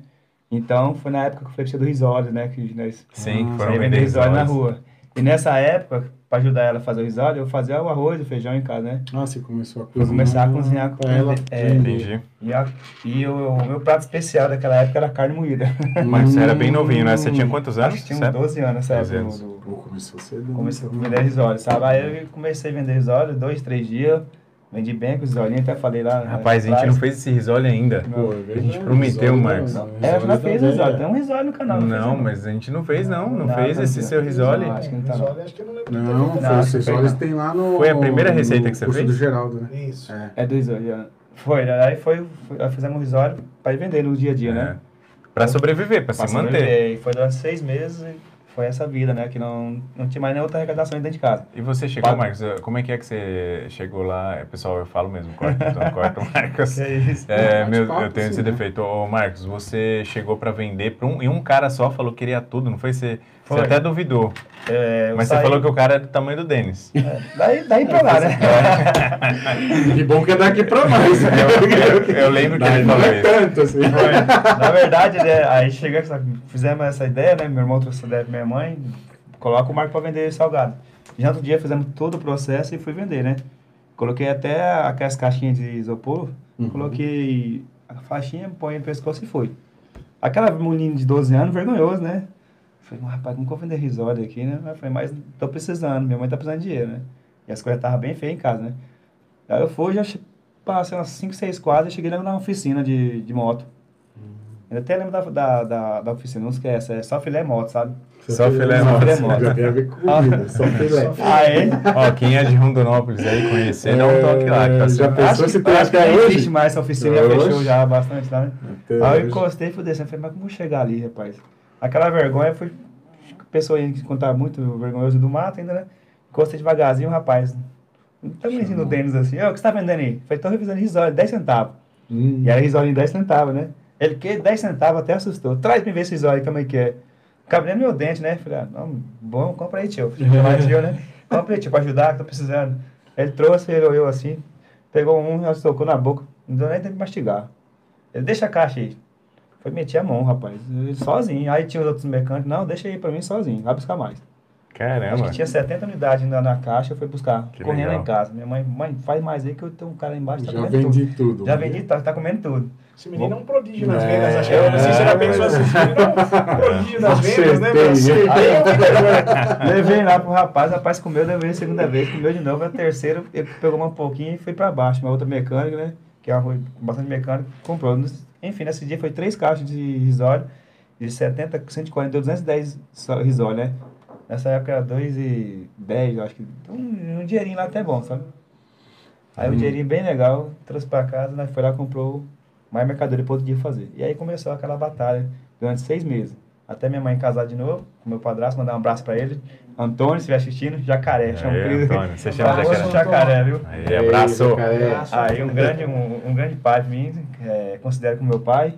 Então, foi na época que eu falei pra você do risole, né? Que nós Sim, que Ah, foram vender risole na rua. E nessa época, pra ajudar ela a fazer o risole, eu fazia o arroz, o feijão em casa, né? Ah, você começou a cozinhar. começar a cozinhar com ela. é. Entendi. E, a- e o, o meu prato especial daquela época era carne moída. Mas você era bem novinho, né? Você tinha Hum. quantos anos? que tinha uns 12 anos nessa 12 época. anos. do- do- Pô, começou cedo. né? Comecei a vender risório, sabe? Aí eu comecei a vender risório, dois, três dias. Vendi bem com os risolinhos, até falei lá. Rapaz, a gente não fez esse risole ainda. Pô, é. A gente prometeu, Risole Marcos. não, É, eu já risole. Tem um risório no canal. Não, fez, mas a gente não fez, não. Não, Não, fez não, esse não. seu risole. Acho que não tá, Risole, não. acho que não lembro. ter Não, foi Não, os você risoles fez, tem lá no. Foi a primeira receita que você curso fez? do Geraldo, né? Isso. É. É do já. Foi, né? aí foi, foi, aí fizemos um risório pra ir vender no dia a dia, né? É. Pra sobreviver, pra se manter. E foi durante seis meses e foi essa vida, né? Que não, não tinha mais nenhuma outra arrecadação dentro de casa. E você chegou. Marcos, como é que é que você chegou lá? Eh, Pessoal, eu falo mesmo, corta, então corta o Marcos. É isso. É, Bate meu, eu tenho sim, esse né? defeito. Ô, Marcos, você chegou pra vender pra um, e um cara só falou que queria tudo, não foi? Você, Foi. você até duvidou. É, eu Mas saí- você falou que o cara é do tamanho do Denis. É, daí, daí pra lá, né? Que bom que é daqui pra mais. né? Eu, eu lembro que Daí ele não falou é tanto assim. Na verdade, né, aí chega, fizemos essa ideia, né? Meu irmão trouxe essa ideia pra minha mãe, coloca o Marco pra vender salgado. Já outro dia fizemos todo o processo e fui vender, né? Coloquei até aquelas caixinhas de isopor, Uhum. coloquei a faixinha, põe no pescoço e foi. Aquela menina de 12 anos, vergonhoso, né? Falei, mas, rapaz, como que eu vender risório aqui, né? Eu falei, mas tô precisando, minha mãe tá precisando de dinheiro, né? E as coisas estavam bem feias em casa, né? Aí eu fui, já passei umas 5, 6 quadras, cheguei lá na oficina de, de moto. Eu até lembro da, da, da, da oficina, não esquece, é só filé moto, sabe? Só filé Nossa, filé moto. Já tem a ver com comida, só filé. Aí, Ó, quem é de Rondonópolis aí conhecer, dá um toque lá. Que tá É, já pensou acho se tem acho que hoje? existe mais essa oficina, já fechou já bastante, sabe? Até Aí eu hoje. encostei e fui descendo, falei, mas como chegar ali, rapaz? Aquela vergonha foi, pessoa aí que contava muito vergonhoso do mato ainda, né? Encostei devagarzinho, o rapaz, tá me no Denis assim, ô, o que você tá vendendo aí? Falei, tô revisando risório, 10 centavos. Hum. E era risório em 10 centavos, né? Ele que 10 centavos até assustou. Traz pra mim ver esse risório como é que é. Cabe no meu dente, né? Falei, ah, não, bom, compra aí, tio. "Vai, tio, né? Compra aí, tio, pra ajudar, que tô precisando. Ele trouxe, ele olhou assim, pegou um, já tocou na boca. Não deu nem tempo de mastigar. Ele, deixa a caixa aí. Foi meter a mão, rapaz. Sozinho. Aí tinha os outros mecânicos, não, deixa aí pra mim sozinho, vai buscar mais. Acho Caramba. que tinha 70 unidades na, na caixa, eu fui buscar, Que correndo legal. em casa. Minha mãe, mãe, faz mais aí que eu tenho um cara aí embaixo, tá Já comendo vendi tudo. tudo. Já né? vendi, tá, tá comendo tudo. Esse menino é um prodígio nas É, vendas, acho que eu não sei se já pensou assim, esse menino é um prodígio nas vendas, né, meu? Acertei, Aí eu levei lá pro rapaz, o rapaz comeu, levei a segunda vez, comeu de novo, a terceira, ele pegou um pouquinho e foi pra baixo. Uma outra mecânica, né? Que é uma bastante mecânico, comprou. Enfim, nesse dia foi três caixas de risório, de 70, 140, deu 210 só risório, né? Nessa época era 2,10, eu acho que. Um, um dinheirinho lá até bom, sabe? Aí um dinheirinho bem legal, trouxe pra casa, né? Foi lá comprou mais mercadoria para outro dia fazer. E aí começou aquela batalha durante seis meses. Até minha mãe casar de noe com meu padrasto, mandar um abraço pra ele. Antônio, se estiver assistindo, jacaré. chama Aí, ele. Antônio, você chama jacaré. jacaré, viu? Aí, abraço. Abraço. Aí um grande, um, um grande pai de mim, é, considero como meu pai.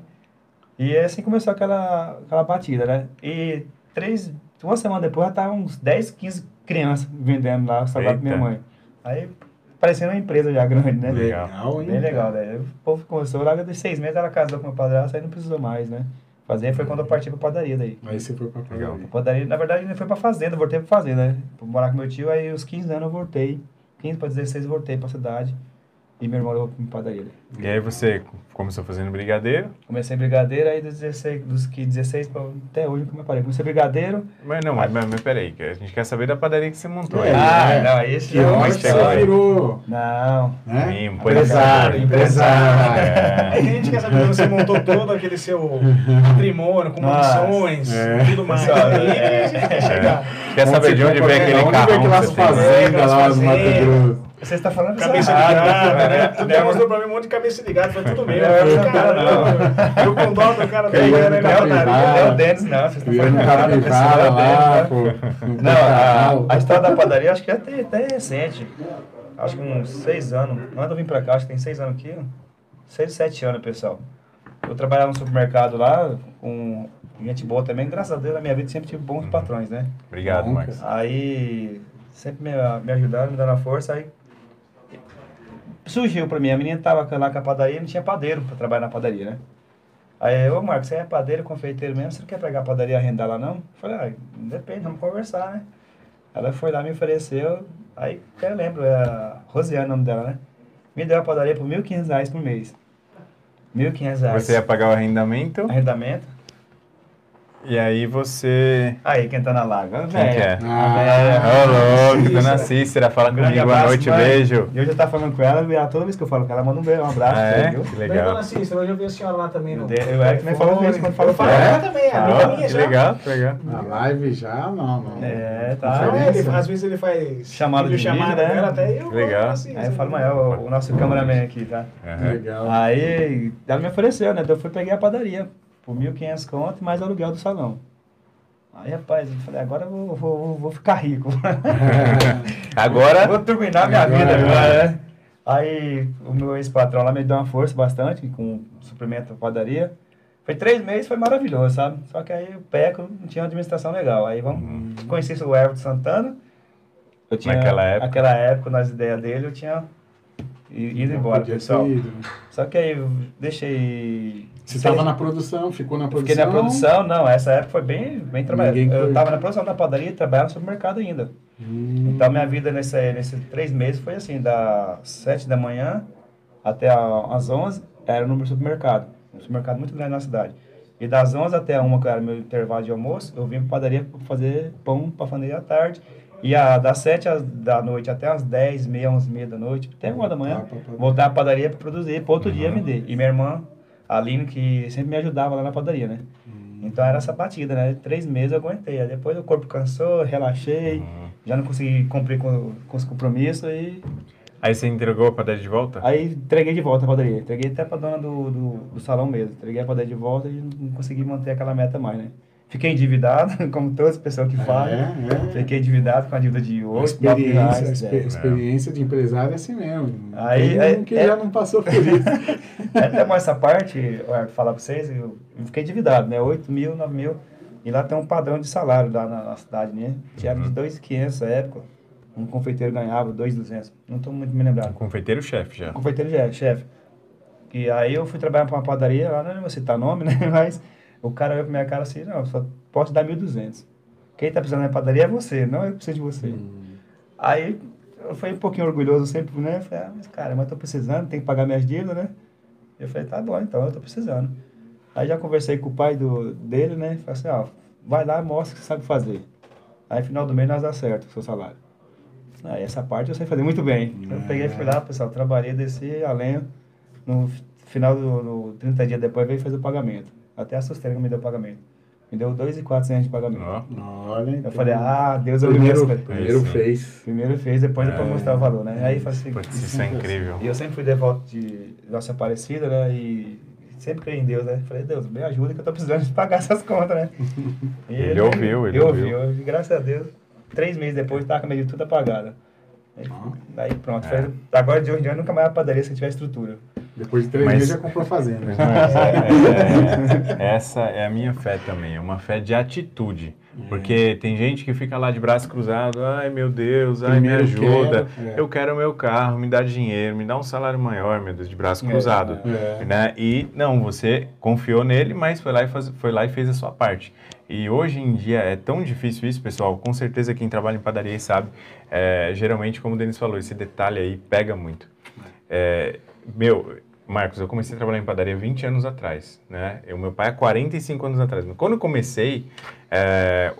E assim começou aquela, aquela batida, né? E três, uma semana depois já estavam uns 10, 15 crianças vendendo lá o salgado pra minha mãe. Aí parecendo uma empresa já grande, né? Legal. Legal, hein? Bem legal, né? O povo começou lá de seis meses, ela casou com meu padrasto, aí não precisou mais, né? Fazer foi quando eu parti pra padaria daí. Aí você foi pra Legal. padaria. Padaria, na verdade, ele foi pra fazenda, voltei pra fazenda, né? Pra morar com meu tio, aí os 15 anos eu voltei. 15 pra 16 eu voltei pra cidade. E meu irmão levou pra padaria. E aí você começou fazendo brigadeiro, Comecei em brigadeiro, aí dos 16, dos que 16 pra, até hoje como eu parei. Comecei brigadeiro. mas não, mas, mas, mas peraí, que a gente quer saber da padaria que você montou. É, aí. ah, é. não, esse Que é uma que chegou aí. virou, Não. né? Sim, põe na Empresário, cara. empresário. É que a gente quer saber quando você montou todo aquele seu patrimônio, com mansões É. tudo mais. Aí é. quer saber de onde vem aquele Onde vem que aquelas fazendas lá no Mato. Grosso? Você está falando Cabeça errado, ligada, né? Tu Não, já mostrou pra mim um monte de cabeça ligada, foi tudo meu. Não, Eu não, falei, Caramba, eu com dó do cara da padaria. Não é o Denis, não. Vocês estão Virando falando errado. a pessoa capivara é o lá, pô. né? Não, a, a história da padaria acho que é até, até recente. Acho que uns seis anos. Quando eu vim pra cá, acho que tem seis anos aqui. Seis, sete anos, pessoal. eu trabalhava no supermercado lá, com gente boa também. Graças a Deus, na minha vida sempre tive bons patrões, né? Obrigado, Marcos. Aí sempre me, me ajudaram, me dando a força. Aí surgiu pra mim, a menina tava lá com a padaria e não tinha padeiro pra trabalhar na padaria, né? Aí, ô Marcos, você é padeiro, confeiteiro mesmo, você não quer pegar a padaria e arrendar lá não? Eu falei, ah, depende, vamos conversar, né? Ela foi lá, me ofereceu, aí até lembro, é a Rosiane o nome dela, né? Me deu a padaria por 1.500 reais por mês. 1.500 reais. Você ia pagar o arrendamento Arrendamento. E aí você. Aí, quem tá na laga? Quem que é? Ah, Ô, louco, dona Cícera, fala comigo, boa abraço, noite, mãe. beijo. E eu já tava falando com ela, e ela, toda vez que eu falo com ela, manda um beijo, um abraço, Ah, é? viu? Que Bem, dona legal. Cícera, hoje eu vi a senhora lá também. Eu no- eu era que nem falo com eles quando falo falo com ela. ela também, é Ah, amiga minha que já. legal, que legal. Na live já, não, não. É, tá. Não, é, ele, às vezes ele faz Chamada de chamada né? até eu. Legal. assim, Aí eu falo, mas é o, nosso cameraman aqui, tá? Aham. Legal. Aí ela me ofereceu, né? Daí eu fui peguei a padaria por 1.500 conto mais aluguel do salão. Aí, rapaz, eu falei, agora eu vou, vou, vou ficar rico. Agora, Vou terminar minha Agora, vida agora. né? Aí o meu ex-patrão lá me deu uma força bastante com suprimento da padaria. Foi três meses, foi maravilhoso, sabe? Só que aí o PECO não tinha uma administração legal. Aí vamos conheci o Everton Santana. Eu tinha, Naquela época. Naquela época, nas ideias dele, eu tinha ido Não embora, pessoal. Só que aí eu deixei... Você estava na produção, ficou na produção. Fiquei na produção, não, essa época foi bem, bem trabalhada. Eu estava na produção da padaria e trabalhava no supermercado ainda. Hum, Então, minha vida nesse, nesses três meses foi assim, das sete da manhã até as 11, era no supermercado. Um supermercado muito grande na cidade. E das 11 até uma, que era meu intervalo de almoço, eu vim para padaria pra fazer pão para família à tarde. E a, das 7 às- da noite até as 10, meia, 11 meia da noite, até uma da manhã, Voltar à padaria para produzir, para outro dia vender. E minha irmã, a Aline, que sempre me ajudava lá na padaria, né? Então era essa batida, né? Três meses eu aguentei. Aí depois o corpo cansou, relaxei, já não consegui cumprir com, com os compromissos e aí você entregou a padaria de volta? aí entreguei de volta a padaria. Entreguei até pra dona do, do, do salão mesmo. Entreguei a padaria de volta e não consegui manter aquela meta mais, né? Fiquei endividado, como todas as pessoas que falam. É, é. Fiquei endividado com a dívida de A 8, 9 experiência, reais. expe- é. experiência de empresário é assim mesmo. Aí, um é- que é- já não passou por isso. Até mais essa parte, eu ia falar pra vocês, eu eu fiquei endividado, né? 8 mil, 9 mil. E lá tem um padrão de salário lá na, na cidade, né? Que era de 2.500 na época. Um confeiteiro ganhava 2.200. Não tô muito me lembrando. Confeiteiro chefe já. Um confeiteiro já, chefe. E aí eu fui trabalhar pra uma padaria, lá não vou citar nome, né? Mas o cara olhou pra minha cara assim, não, só posso dar 1.200. Quem tá precisando da padaria é você, não eu preciso de você. Aí eu fui um pouquinho orgulhoso sempre, né? Falei, ah, mas cara, mas tô precisando, tem que pagar minhas dívidas, né? Eu falei, tá bom, então eu tô precisando. Aí já conversei com o pai do, dele, né? Falei assim, ó, vai lá, mostra o que você sabe fazer. Aí final do mês nós dá certo o seu salário. Aí essa parte eu sei fazer muito bem. Eu peguei, fui lá, pessoal, trabalhei, desci a lenha. No final do no 30 dias depois veio fazer o pagamento. Até assustei que me deu o pagamento. Me deu 2,400 de pagamento. Ó, Olha, Eu então, falei, ah, Deus eu primeiro, mesmo. primeiro sim. fez. Primeiro fez, depois depois É. mostrar o valor, né? Aí falei assim, isso é incrível. e eu sempre fui devoto de Nossa Aparecida, né? E sempre creio em Deus, né? Falei, Deus, me ajuda que eu tô precisando de pagar essas contas, né? E Ele ouviu, ele eu ouviu. ouvi. E graças a Deus, três meses depois, tava com a medida tudo apagada. Aí, aí pronto. É. agora de hoje em diante, nunca mais a padaria se tiver estrutura. Depois de três Mas- meses já comprou fazenda. Mas é- é- essa é a minha fé também, é uma fé de atitude. Porque tem gente que fica lá de braço cruzado, ai meu Deus, ai me Primeiro ajuda, quero, é. eu quero o meu carro, me dá dinheiro, me dá um salário maior, meu Deus, de braço É, cruzado. é. Né? E não, você confiou nele, mas foi lá, e faz- foi lá e fez a sua parte. E hoje em dia é tão difícil isso, pessoal. Com certeza quem trabalha em padaria sabe. É, geralmente, como o Denis falou, esse detalhe aí pega muito. É, meu, Marcos, eu comecei a trabalhar em padaria 20 anos atrás, né? O meu pai há 45 anos atrás. Quando eu comecei, é,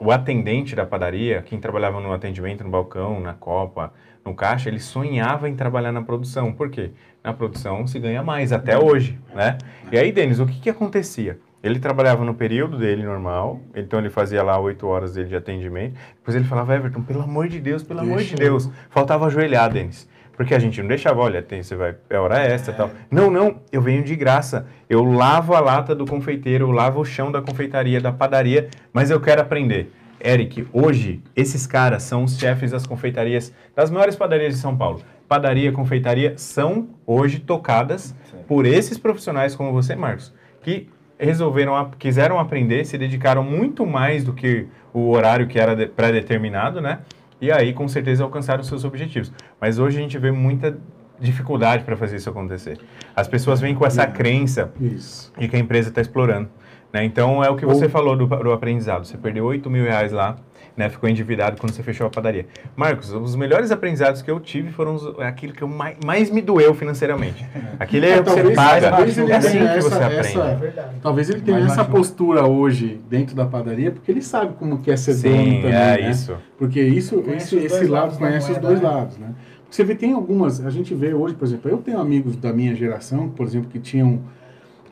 o atendente da padaria, quem trabalhava no atendimento, no balcão, na copa, no caixa, ele sonhava em trabalhar na produção. Por quê? Na produção se ganha mais, até hoje, né? E aí, Denis, o que que acontecia? Ele trabalhava no período dele normal, então ele fazia lá oito horas dele de atendimento. Depois ele falava, Everton, pelo amor de Deus, pelo amor de Deus. Faltava ajoelhar, Denis. Porque a gente não deixava, olha, tem, você vai, é hora extra e tal. Não, não, eu venho de graça. Eu lavo a lata do confeiteiro, eu lavo o chão da confeitaria, da padaria, mas eu quero aprender. Eric, hoje, esses caras são os chefes das confeitarias, das maiores padarias de São Paulo. Padaria, confeitaria são hoje tocadas por esses profissionais como você, Marcos, que resolveram, quiseram aprender, se dedicaram muito mais do que o horário que era de- pré-determinado, né? E aí, com certeza, alcançaram os seus objetivos. Mas hoje a gente vê muita dificuldade para fazer isso acontecer. As pessoas vêm com essa É. crença Isso. e que a empresa está explorando. Né? Então, é o que você Ou- falou do, do aprendizado. Você perdeu 8 mil reais lá, né? ficou endividado quando você fechou a padaria. Marcos, os melhores aprendizados que eu tive foram os, aquilo que eu mais, mais me doeu financeiramente. Aquele é, o que você Talvez- paga. talvez ele É assim tenha que essa- você aprende. essa- É verdade. Talvez ele tenha Mais essa postura hoje dentro da padaria, porque ele sabe como que é ser dono Sim, também, é né? isso. Porque isso, esse, esse lado conhece os dois né? lados, né? Você vê, tem algumas, a gente vê hoje, por exemplo, eu tenho amigos da minha geração, por exemplo, que tinham,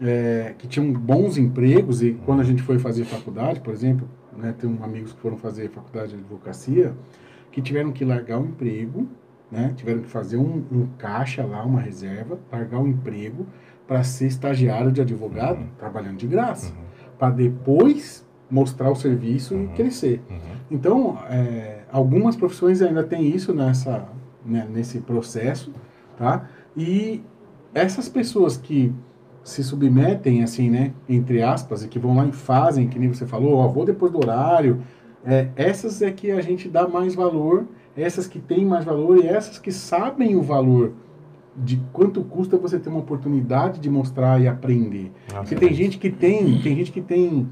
é, que tinham bons empregos e quando a gente foi fazer faculdade, por exemplo, né, tem um amigos que foram fazer faculdade de advocacia, que tiveram que largar o emprego, né, tiveram que fazer um, um caixa lá, uma reserva, largar o emprego para ser estagiário de advogado, Uhum. trabalhando de graça, Uhum, para depois mostrar o serviço Uhum. e crescer. uhum. Então, é, algumas profissões ainda têm isso nessa, né, nesse processo, tá? E essas pessoas que se submetem, assim, né, entre aspas, e que vão lá e fazem, que nem você falou, ó, vou depois do horário, é, essas é que a gente dá mais valor, essas que têm mais valor e essas que sabem o valor de quanto custa você ter uma oportunidade de mostrar e aprender. Nossa, Porque tem gente que tem, tem gente que tem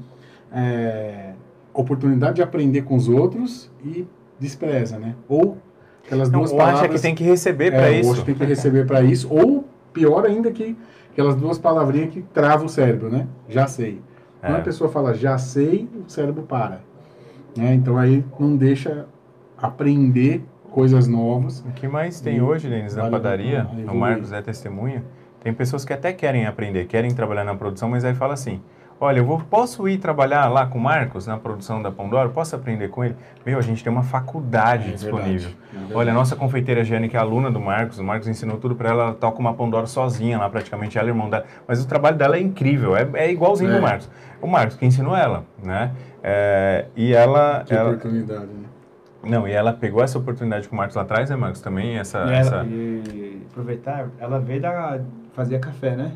é, oportunidade de aprender com os outros e despreza, né? Ou aquelas Não, duas ou acha palavras que tem que receber é, para ou isso. acha que tem que receber para isso, ou pior ainda que aquelas duas palavrinhas que travam o cérebro, né? Já sei. Quando É. a pessoa fala já sei, o cérebro para. Né? Então aí não deixa aprender coisas novas. O que mais tem E hoje, Denis, na vale padaria, o. Marcos é testemunha, tem pessoas que até querem aprender, querem trabalhar na produção, mas aí fala assim, olha, eu vou, posso ir trabalhar lá com o Marcos, na produção da Pandora? Posso aprender com ele? Meu, a gente tem uma faculdade É disponível. verdade, é verdade. Olha, a nossa confeiteira Jane, que é aluna do Marcos, o Marcos ensinou tudo para ela, ela toca uma Pandora sozinha lá, praticamente, ela e o irmão dela. Mas o trabalho dela é incrível, é, é igualzinho É. do Marcos. O Marcos que ensinou ela, né? É, e ela, Que ela- oportunidade, né? Não, e ela pegou essa oportunidade com o Marcos lá atrás, né, Marcos? Também essa... E, essa... ela, e aproveitar, ela veio da, fazia café, né?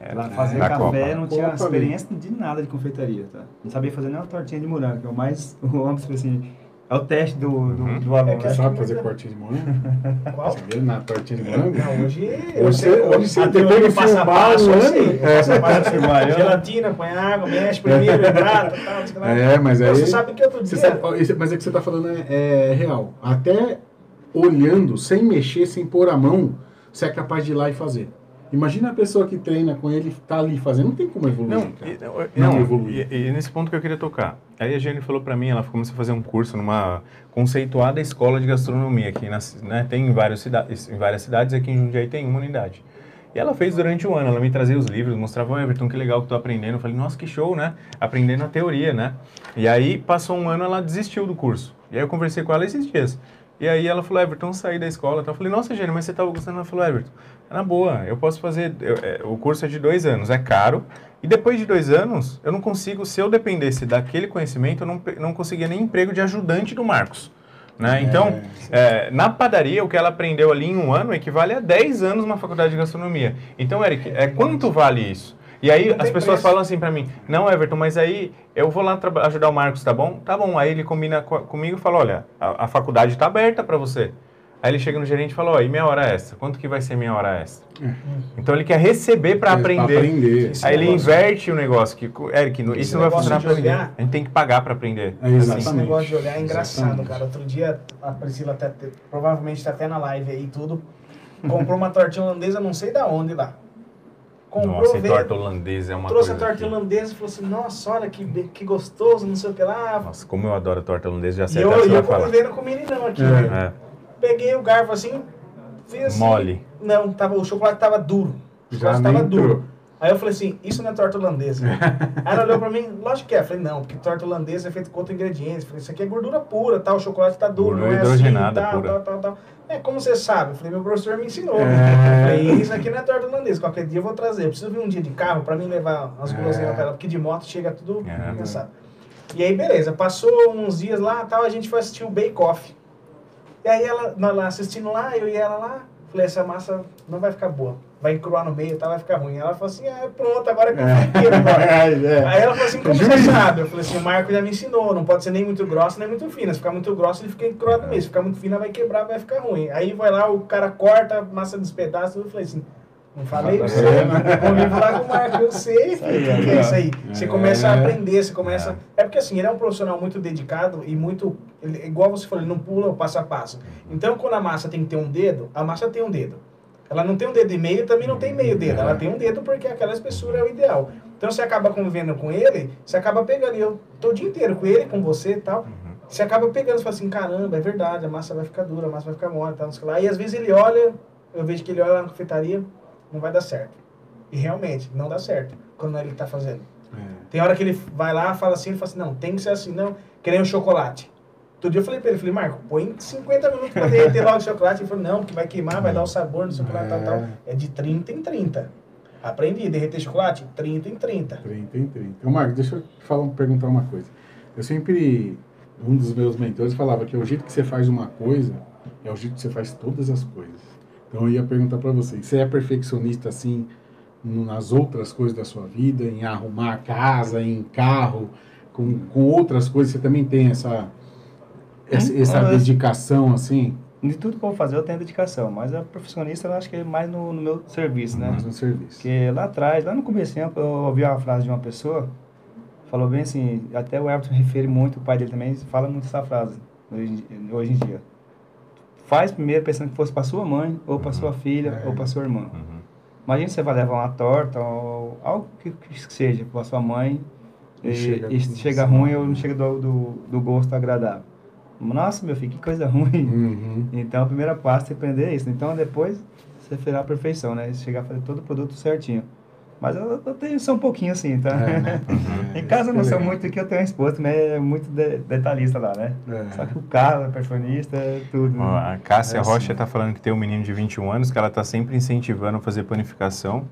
Ela é, fazia da café, Copa. não tinha Copa experiência de nada de confeitaria, tá? Não sabia fazer nem uma tortinha de morango, que é o mais, o homem, tipo assim, é o teste do, do, Uhum. do aluno. É que Você sabe fazer cortinho de morango? Qual? Sabia na tortinha de morango? Não, hoje. Você- eu hoje você a tem teoria que passo a passo, um eu sei. É. Passo a passo, Filmar, eu- Gelatina, põe água, mexe primeiro, hidrata, tal. É, mas aí... Você sabe que outro Você dia. sabe- ó, isso- mas é que você está falando é, é real. Até olhando, sem mexer, sem pôr a mão, você é capaz de ir lá e fazer. Imagina a pessoa que treina com ele, tá ali fazendo, não tem como evoluir. Não, e, Não não, evoluir. e, e nesse ponto que eu queria tocar. Aí a Jenny falou pra mim, ela começou a fazer um curso numa conceituada escola de gastronomia ci- né, tem em, vários cida em várias cidades, aqui em Jundiaí tem uma unidade. E ela fez durante o ano, ela me trazia os livros, mostrava, "Ô, Everton, que legal que tô aprendendo. Eu falei, nossa, que show, né? Aprendendo a teoria, né? E aí, passou um ano, ela desistiu do curso. E aí eu conversei com ela esses dias. E aí ela falou, Everton, saí da escola. Eu falei, nossa, Jenny, mas você tava gostando? Ela falou, Everton, na boa, eu posso fazer, eu- é, o curso é de dois anos, é caro. E depois de dois anos, eu não consigo, se eu dependesse daquele conhecimento, eu não, não conseguia nem emprego de ajudante do Marcos. Né? Então, é, na padaria, o que ela aprendeu ali em um ano equivale a 10 anos numa faculdade de gastronomia. Então, Eric, é, quanto vale isso? E aí as pessoas preço. falam assim pra mim, não, Everton, mas aí eu vou lá ajudar o Marcos, tá bom? Tá bom. Aí ele combina co- comigo e fala, olha, a, a faculdade tá aberta pra você. Aí ele chega no gerente e fala, ó, e meia hora extra? Quanto que vai ser meia hora extra? Então ele quer receber pra É, aprender. aprender. Aí ele negócio- inverte o negócio. Que, Eric, Esse isso não vai funcionar ninguém. olhar- A gente tem que pagar pra aprender. É, Assim. exatamente. Esse negócio de olhar é engraçado, Exatamente. cara. Outro dia, a Priscila até, te- provavelmente tá até na live aí e tudo, comprou uma tortinha holandesa, não sei da onde lá. Comprou, Nossa, e veio, torta holandesa é uma trouxe a coisa tortinha que- holandesa e falou assim, nossa, olha que, que gostoso, não sei o que lá. Nossa, como eu adoro torta holandesa, já E sei eu, o que e você eu vai falar. convivendo com o meninão aqui, É. né? É. Peguei o garfo assim, fiz assim. Mole. Não, tava, o chocolate tava duro. O Já chocolate nem tava duro. entrou. Aí eu falei assim, isso não é torta holandesa. Aí ela olhou pra mim, lógico que é. Eu falei, não, porque torta holandesa é feita com outro ingrediente. Eu falei, isso aqui é gordura pura, tá? O chocolate tá duro, Gordura não é assim, hidrogenada tal, pura. tal, tal, tal. É, como você sabe? Eu falei, meu professor me ensinou. É. Eu falei, isso aqui não é torta holandesa, qualquer dia eu vou trazer. Eu preciso vir um dia de carro pra mim levar umas É. guloseimas pra ela, porque de moto chega tudo É. cansado. E aí, beleza, passou uns dias lá tal, a gente foi assistir o Bake Off. E aí ela, nós lá assistindo lá, eu e ela lá, falei, essa massa não vai ficar boa. Vai encruar no meio, tá, vai ficar ruim. Ela falou assim, ah, pronto, agora é eu fiquei agora. É, Aí ela falou assim, como você sabe? Eu falei assim, o Marco já me ensinou, não pode ser nem muito grossa, nem muito fina. Se ficar muito grossa, ele fica encruado no meio. Se ficar muito fina, vai quebrar, vai ficar ruim. Aí vai lá, o cara corta, a massa despedaça, eu falei assim, não falei pra você, comigo lá com o Marco, eu sei, o que, que é isso aí? Você começa a aprender, você começa... É porque assim, ele é um profissional muito dedicado e muito... ele- igual você falou, ele não pula o passo a passo. Então, quando a massa tem que ter um dedo, a massa tem um dedo. Ela não tem um dedo e meio e também não tem meio dedo. Ela tem um dedo porque aquela espessura é o ideal. Então você acaba convivendo com ele, você acaba pegando. E eu tô o dia inteiro com ele, com você e tal. Você acaba pegando e fala assim: caramba, é verdade, a massa vai ficar dura, a massa vai ficar mole e tal, não sei lá. E às vezes ele olha, eu vejo que ele olha lá na confeitaria, não vai dar certo. E realmente, não dá certo quando ele tá fazendo. É. Tem hora que ele vai lá, fala assim, ele fala assim: não, tem que ser assim, não. Que nem um chocolate. Todo dia eu falei pra ele, falei, Marco, põe 50 minutos pra derreter logo o chocolate. Ele falou, não, porque vai queimar, vai dar o sabor, não sei o que lá, tal, tal. É de 30 em 30. Aprendi, derreter chocolate, 30 em 30. 30 em 30. Então, Marco, deixa eu te falar, perguntar uma coisa. Eu sempre, um dos meus mentores falava que o jeito que você faz uma coisa é o jeito que você faz todas as coisas. Então, eu ia perguntar para você, você é perfeccionista assim nas outras coisas da sua vida, em arrumar a casa, em carro, com, com outras coisas, você também tem essa, essa, Hum, essa mas- dedicação assim, De tudo que eu vou fazer, eu tenho dedicação. Mas a profissionista, eu acho que é mais no, no meu serviço, né? mais no serviço? Porque lá atrás, lá no começo, eu ouvi uma frase de uma pessoa, falou bem assim, até o Everton refere muito, o pai dele também fala muito essa frase hoje, hoje em dia. Faz primeiro pensando que fosse para sua mãe, ou para sua filha, É. ou para sua irmã. Uhum. Imagina você vai levar uma torta, ou algo que, que seja para sua mãe, E e, chega e chega ruim ou não chega do, do, do gosto agradável. Nossa, meu filho, que coisa ruim. Uhum. Então, a primeira parte é aprender isso. Então, depois, você virar a perfeição, né? Chegar a fazer todo o produto certinho. Mas eu, eu tenho só um pouquinho assim, tá? É, né? em casa eu não sou legal. muito, que eu tenho uma esposa, mas é muito de- detalhista lá, né? É. Só que o carro, é perfeccionista, é tudo. Ó, a Cássia É assim. Rocha está falando que tem um menino de 21 anos que ela está sempre incentivando a fazer panificação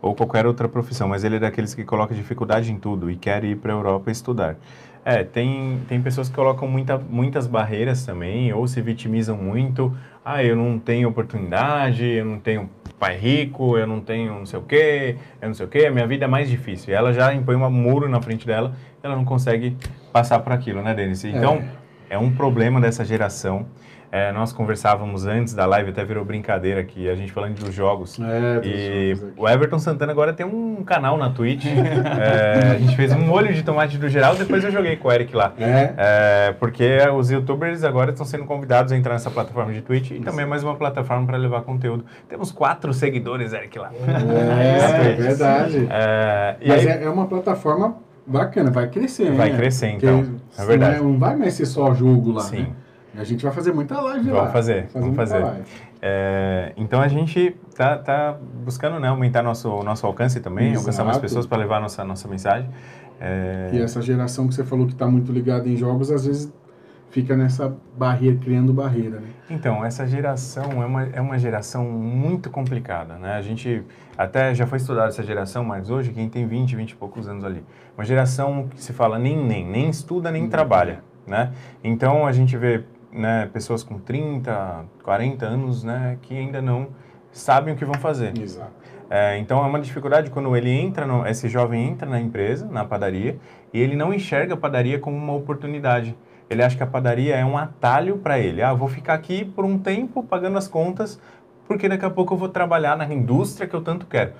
ou qualquer outra profissão, mas ele é daqueles que coloca dificuldade em tudo e quer ir para a Europa estudar. É, tem, tem pessoas que colocam muita, muitas barreiras também, ou se vitimizam muito. Ah, eu não tenho oportunidade, eu não tenho pai rico, eu não tenho não sei o quê, eu não sei o quê, a minha vida é mais difícil. E ela já impõe um muro na frente dela, ela não consegue passar por aquilo, né, Denis? Então, é um problema dessa geração. É, nós conversávamos antes da live, até virou brincadeira aqui, a gente falando dos jogos. É, E jogos o Everton Santana agora tem um canal na Twitch. É, a gente fez um molho de tomate do geral, depois eu joguei com o Eric lá. É, É, porque os youtubers agora estão sendo convidados a entrar nessa plataforma de Twitch e também é mais uma plataforma para levar conteúdo. Temos quatro seguidores, Eric, lá. é, é verdade. Mas aí, é, uma plataforma bacana, vai crescer, Vai né? crescer, Porque então. É verdade. Não, não vai mais ser só jogo lá, Sim. né? A gente vai fazer muita live lá. Vamos fazer, vamos fazer. É, então a gente tá, tá buscando né, aumentar nosso, nosso alcance também, alcançar mais Exato. pessoas para levar nossa, nossa mensagem. É, E essa geração que você falou que está muito ligada em jogos, às vezes fica nessa barreira, criando barreira, né? Então, essa geração é uma, é uma geração muito complicada, né? A gente até já foi estudado essa geração, mas hoje quem tem 20, 20 e poucos anos ali, uma geração que se fala nem nem, nem estuda nem trabalha, né? Então a gente vê né, pessoas com 30, 40 anos, né, que ainda não sabem o que vão fazer. Exato. É, então é uma dificuldade quando ele entra, no, esse jovem entra na empresa, na padaria, e ele não enxerga a padaria como uma oportunidade. Ele acha que a padaria é um atalho para ele. Ah, vou ficar aqui por um tempo pagando as contas, porque daqui a pouco eu vou trabalhar na indústria que eu tanto quero.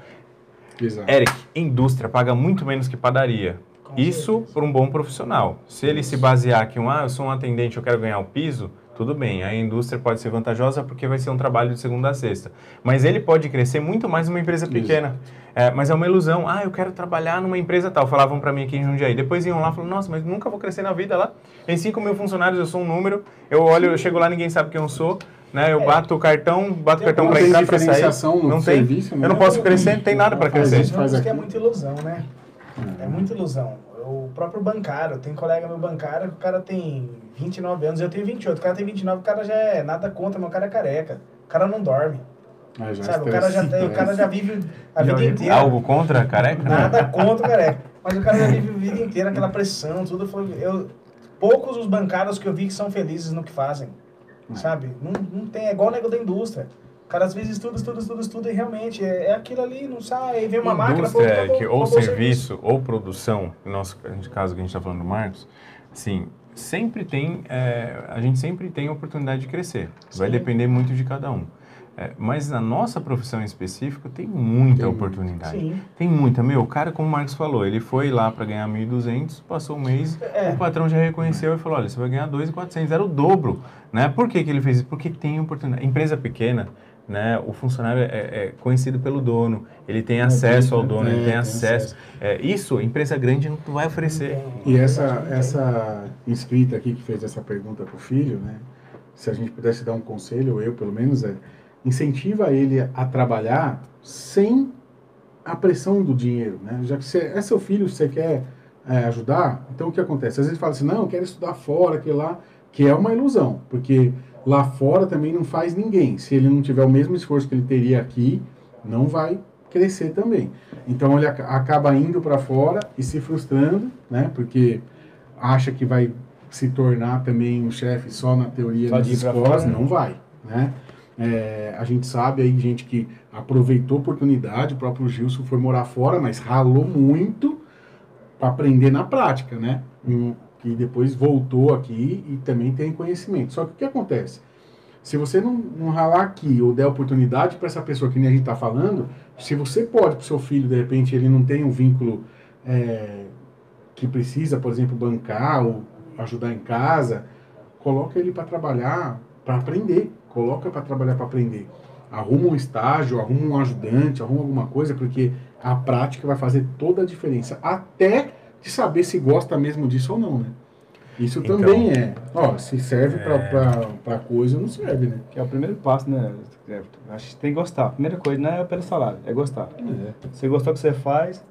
Exato. Eric, indústria paga muito menos que padaria. Isso por um bom profissional. Se ele se basear que, um, ah, eu sou um atendente, eu quero ganhar o piso, tudo bem. A indústria pode ser vantajosa porque vai ser um trabalho de segunda a sexta. Mas ele pode crescer muito mais numa empresa pequena. É, mas é uma ilusão. Ah, eu quero trabalhar numa empresa tal. Falavam para mim aqui em Jundiaí. Depois iam lá e falavam, nossa, mas nunca vou crescer na vida lá. Tem 5 mil funcionários, eu sou um número. Eu olho, eu chego lá, ninguém sabe quem eu sou. Né? Eu É. bato o cartão, bato o cartão Não para entrar, para sair. diferenciação no Não tem. serviço, né? Eu não posso crescer, não tem nada para crescer. isso, é muita ilusão, né? É muita ilusão. O próprio bancário, tem colega meu bancário que o cara tem 29 anos, eu tenho 28. O cara tem 29, o cara já é nada contra, mas o cara é careca. O cara não dorme. Ah, Sabe? O cara já, tem, o cara já vive a vida inteira. Algo contra a careca? Nada contra careca. Mas o cara já vive a vida inteira, aquela pressão, tudo. Eu poucos os bancários que eu vi que são felizes no que fazem. Sabe? Não, não tem, é igual o nego da indústria. O cara às vezes estuda, estuda, estuda, estuda e realmente é, é aquilo ali, não sai, aí vem uma máquina, pô, Indústria, acabou- que, ou acabou o serviço, ou produção, no nosso caso que a gente está falando do Marcos, assim, sempre tem, é, a gente sempre tem oportunidade de crescer. Vai Sim. depender muito de cada um. É, mas na nossa profissão em específico tem muita Tem oportunidade. Sim. Tem muita. Meu, o cara, como o Marcos falou, ele foi lá para ganhar 1.200, passou um mês, É. o patrão já reconheceu e falou, olha, você vai ganhar 2.400, era o dobro. Né? Por que, que ele fez isso? Porque tem oportunidade. Empresa pequena, né? o funcionário é, é conhecido pelo dono, ele tem acesso ao dono, É, ele tem tem acesso. É, isso, empresa grande não vai oferecer. E essa, essa inscrita aqui que fez essa pergunta pro filho, né? Se a gente pudesse dar um conselho, eu pelo menos, é incentiva ele a trabalhar sem a pressão do dinheiro, né? Já que você é seu filho, você quer é, ajudar, então o que acontece? Às vezes fala assim, não, eu quero estudar fora, que lá, que é uma ilusão, porque lá fora também não faz ninguém. Se ele não tiver o mesmo esforço que ele teria aqui, não vai crescer também. Então ele ac- acaba indo para fora e se frustrando, né? Porque acha que vai se tornar também um chefe só na teoria Só pra escolas, fora, né? não vai, né? É, a gente sabe aí gente que aproveitou a oportunidade, o próprio Gilson foi morar fora, mas ralou muito para aprender na prática, né? Hum, Que depois voltou aqui e também tem conhecimento. Só que o que acontece? Se você não, não ralar aqui ou der oportunidade para essa pessoa que nem a gente está falando, se você pode para o seu filho, de repente, ele não tem um vínculo é, que precisa, por exemplo, bancar ou ajudar em casa, coloca ele para trabalhar, para aprender. Coloca para trabalhar para aprender. Arruma um estágio, arruma um ajudante, arruma alguma coisa, porque a prática vai fazer toda a diferença. Até de saber se gosta mesmo disso ou não, né? Isso Então, também é. Ó, se serve é. para coisa, não serve, né? Que é o primeiro passo, né? Acho que tem que gostar. A primeira coisa não é pelo salário, é gostar. Se você gostou do que você faz,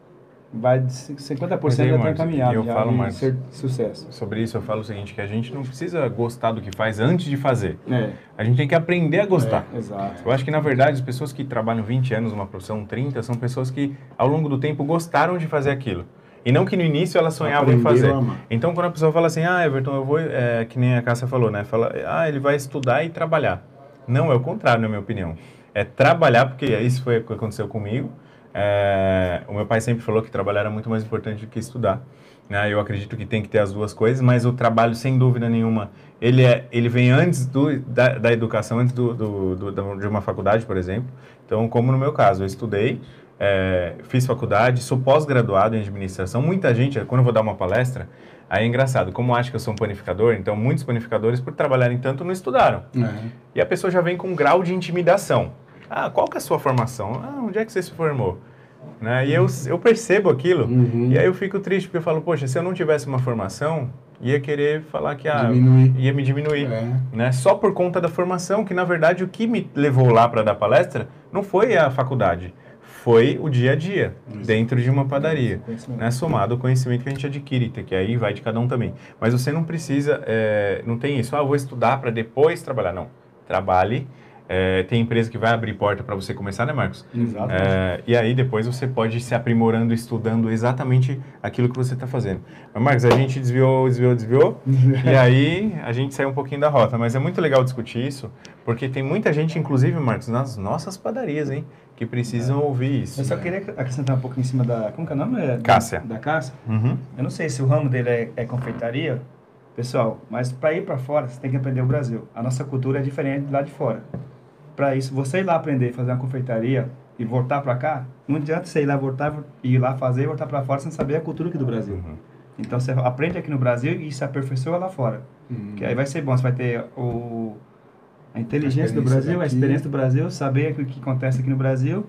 vai de 50% Mas aí, já está Marcos, encaminhado. eu já falo, Marcos, ser sucesso. Sobre isso eu falo o seguinte, que a gente não precisa gostar do que faz antes de fazer. É, A gente tem que aprender a gostar. exato. Eu acho que, na verdade, as pessoas que trabalham 20 anos numa profissão, 30, são pessoas que, ao longo do tempo, gostaram de fazer aquilo. E não que no início elas sonhavam em fazer. Então, quando a pessoa fala assim, ah, Everton, eu vou, é, que nem a Cássia falou, né? Fala, ah, ele vai estudar e trabalhar. Não, é o contrário, na minha opinião. É trabalhar, porque isso foi o que aconteceu comigo. É, o meu pai sempre falou que trabalhar era muito mais importante do que estudar. Né? Eu acredito que tem que ter as duas coisas, mas o trabalho, sem dúvida nenhuma, ele, é, ele vem antes do, da, da educação, antes do, do, do- da- de uma faculdade, por exemplo. Então, como no meu caso, eu estudei, é, fiz faculdade, sou pós-graduado em administração. Muita gente, quando eu vou dar uma palestra, aí é engraçado, como acha que eu sou um panificador, então muitos panificadores, por trabalharem tanto, não estudaram. É. E a pessoa já vem com um grau de intimidação. Ah, qual que é a sua formação? Ah, onde é que você se formou? Né? E eu, eu percebo aquilo, Uhum. e aí eu fico triste, porque eu falo, poxa, se eu não tivesse uma formação, ia querer falar que ah, Diminuir. ia me diminuir. É. Né? Só por conta da formação, que na verdade o que me levou lá para dar palestra não foi a faculdade, foi o dia a dia, dentro de uma padaria né, somado ao conhecimento que a gente adquire, que aí vai de cada um também. Mas você não precisa, é, não tem isso, ah, vou estudar para depois trabalhar. Não, trabalhe. É, tem empresa que vai abrir porta para você começar, né, Marcos? Exato. É, e aí depois você pode ir se aprimorando, estudando exatamente aquilo que você está fazendo. Mas, Marcos, a gente desviou, desviou, desviou, e aí a gente saiu um pouquinho da rota. Mas é muito legal discutir isso, porque tem muita gente, inclusive, Marcos, nas nossas padarias, hein, que precisam ouvir isso. Eu só queria acrescentar um pouco em cima da. Como que é o nome? É, Cássia. Da Cássia. Uhum. Eu não sei se o ramo dele é, é confeitaria, pessoal, mas para ir para fora, você tem que aprender o Brasil. A nossa cultura é diferente de lá de fora. Para isso, você ir lá aprender a fazer uma confeitaria e voltar para cá, não adianta você ir lá voltar ir lá fazer e voltar para fora sem saber a cultura aqui do Brasil. Uhum. Então você aprende aqui no Brasil e se aperfeiçoa lá fora. Uhum. Que aí vai ser bom, você vai ter o a inteligência do experiência Brasil, a daqui. experiência do Brasil, saber o que acontece aqui no Brasil,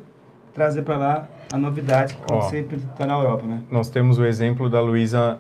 trazer para lá a novidade que Ó. sempre está na Europa, né? Nós temos o exemplo da Luísa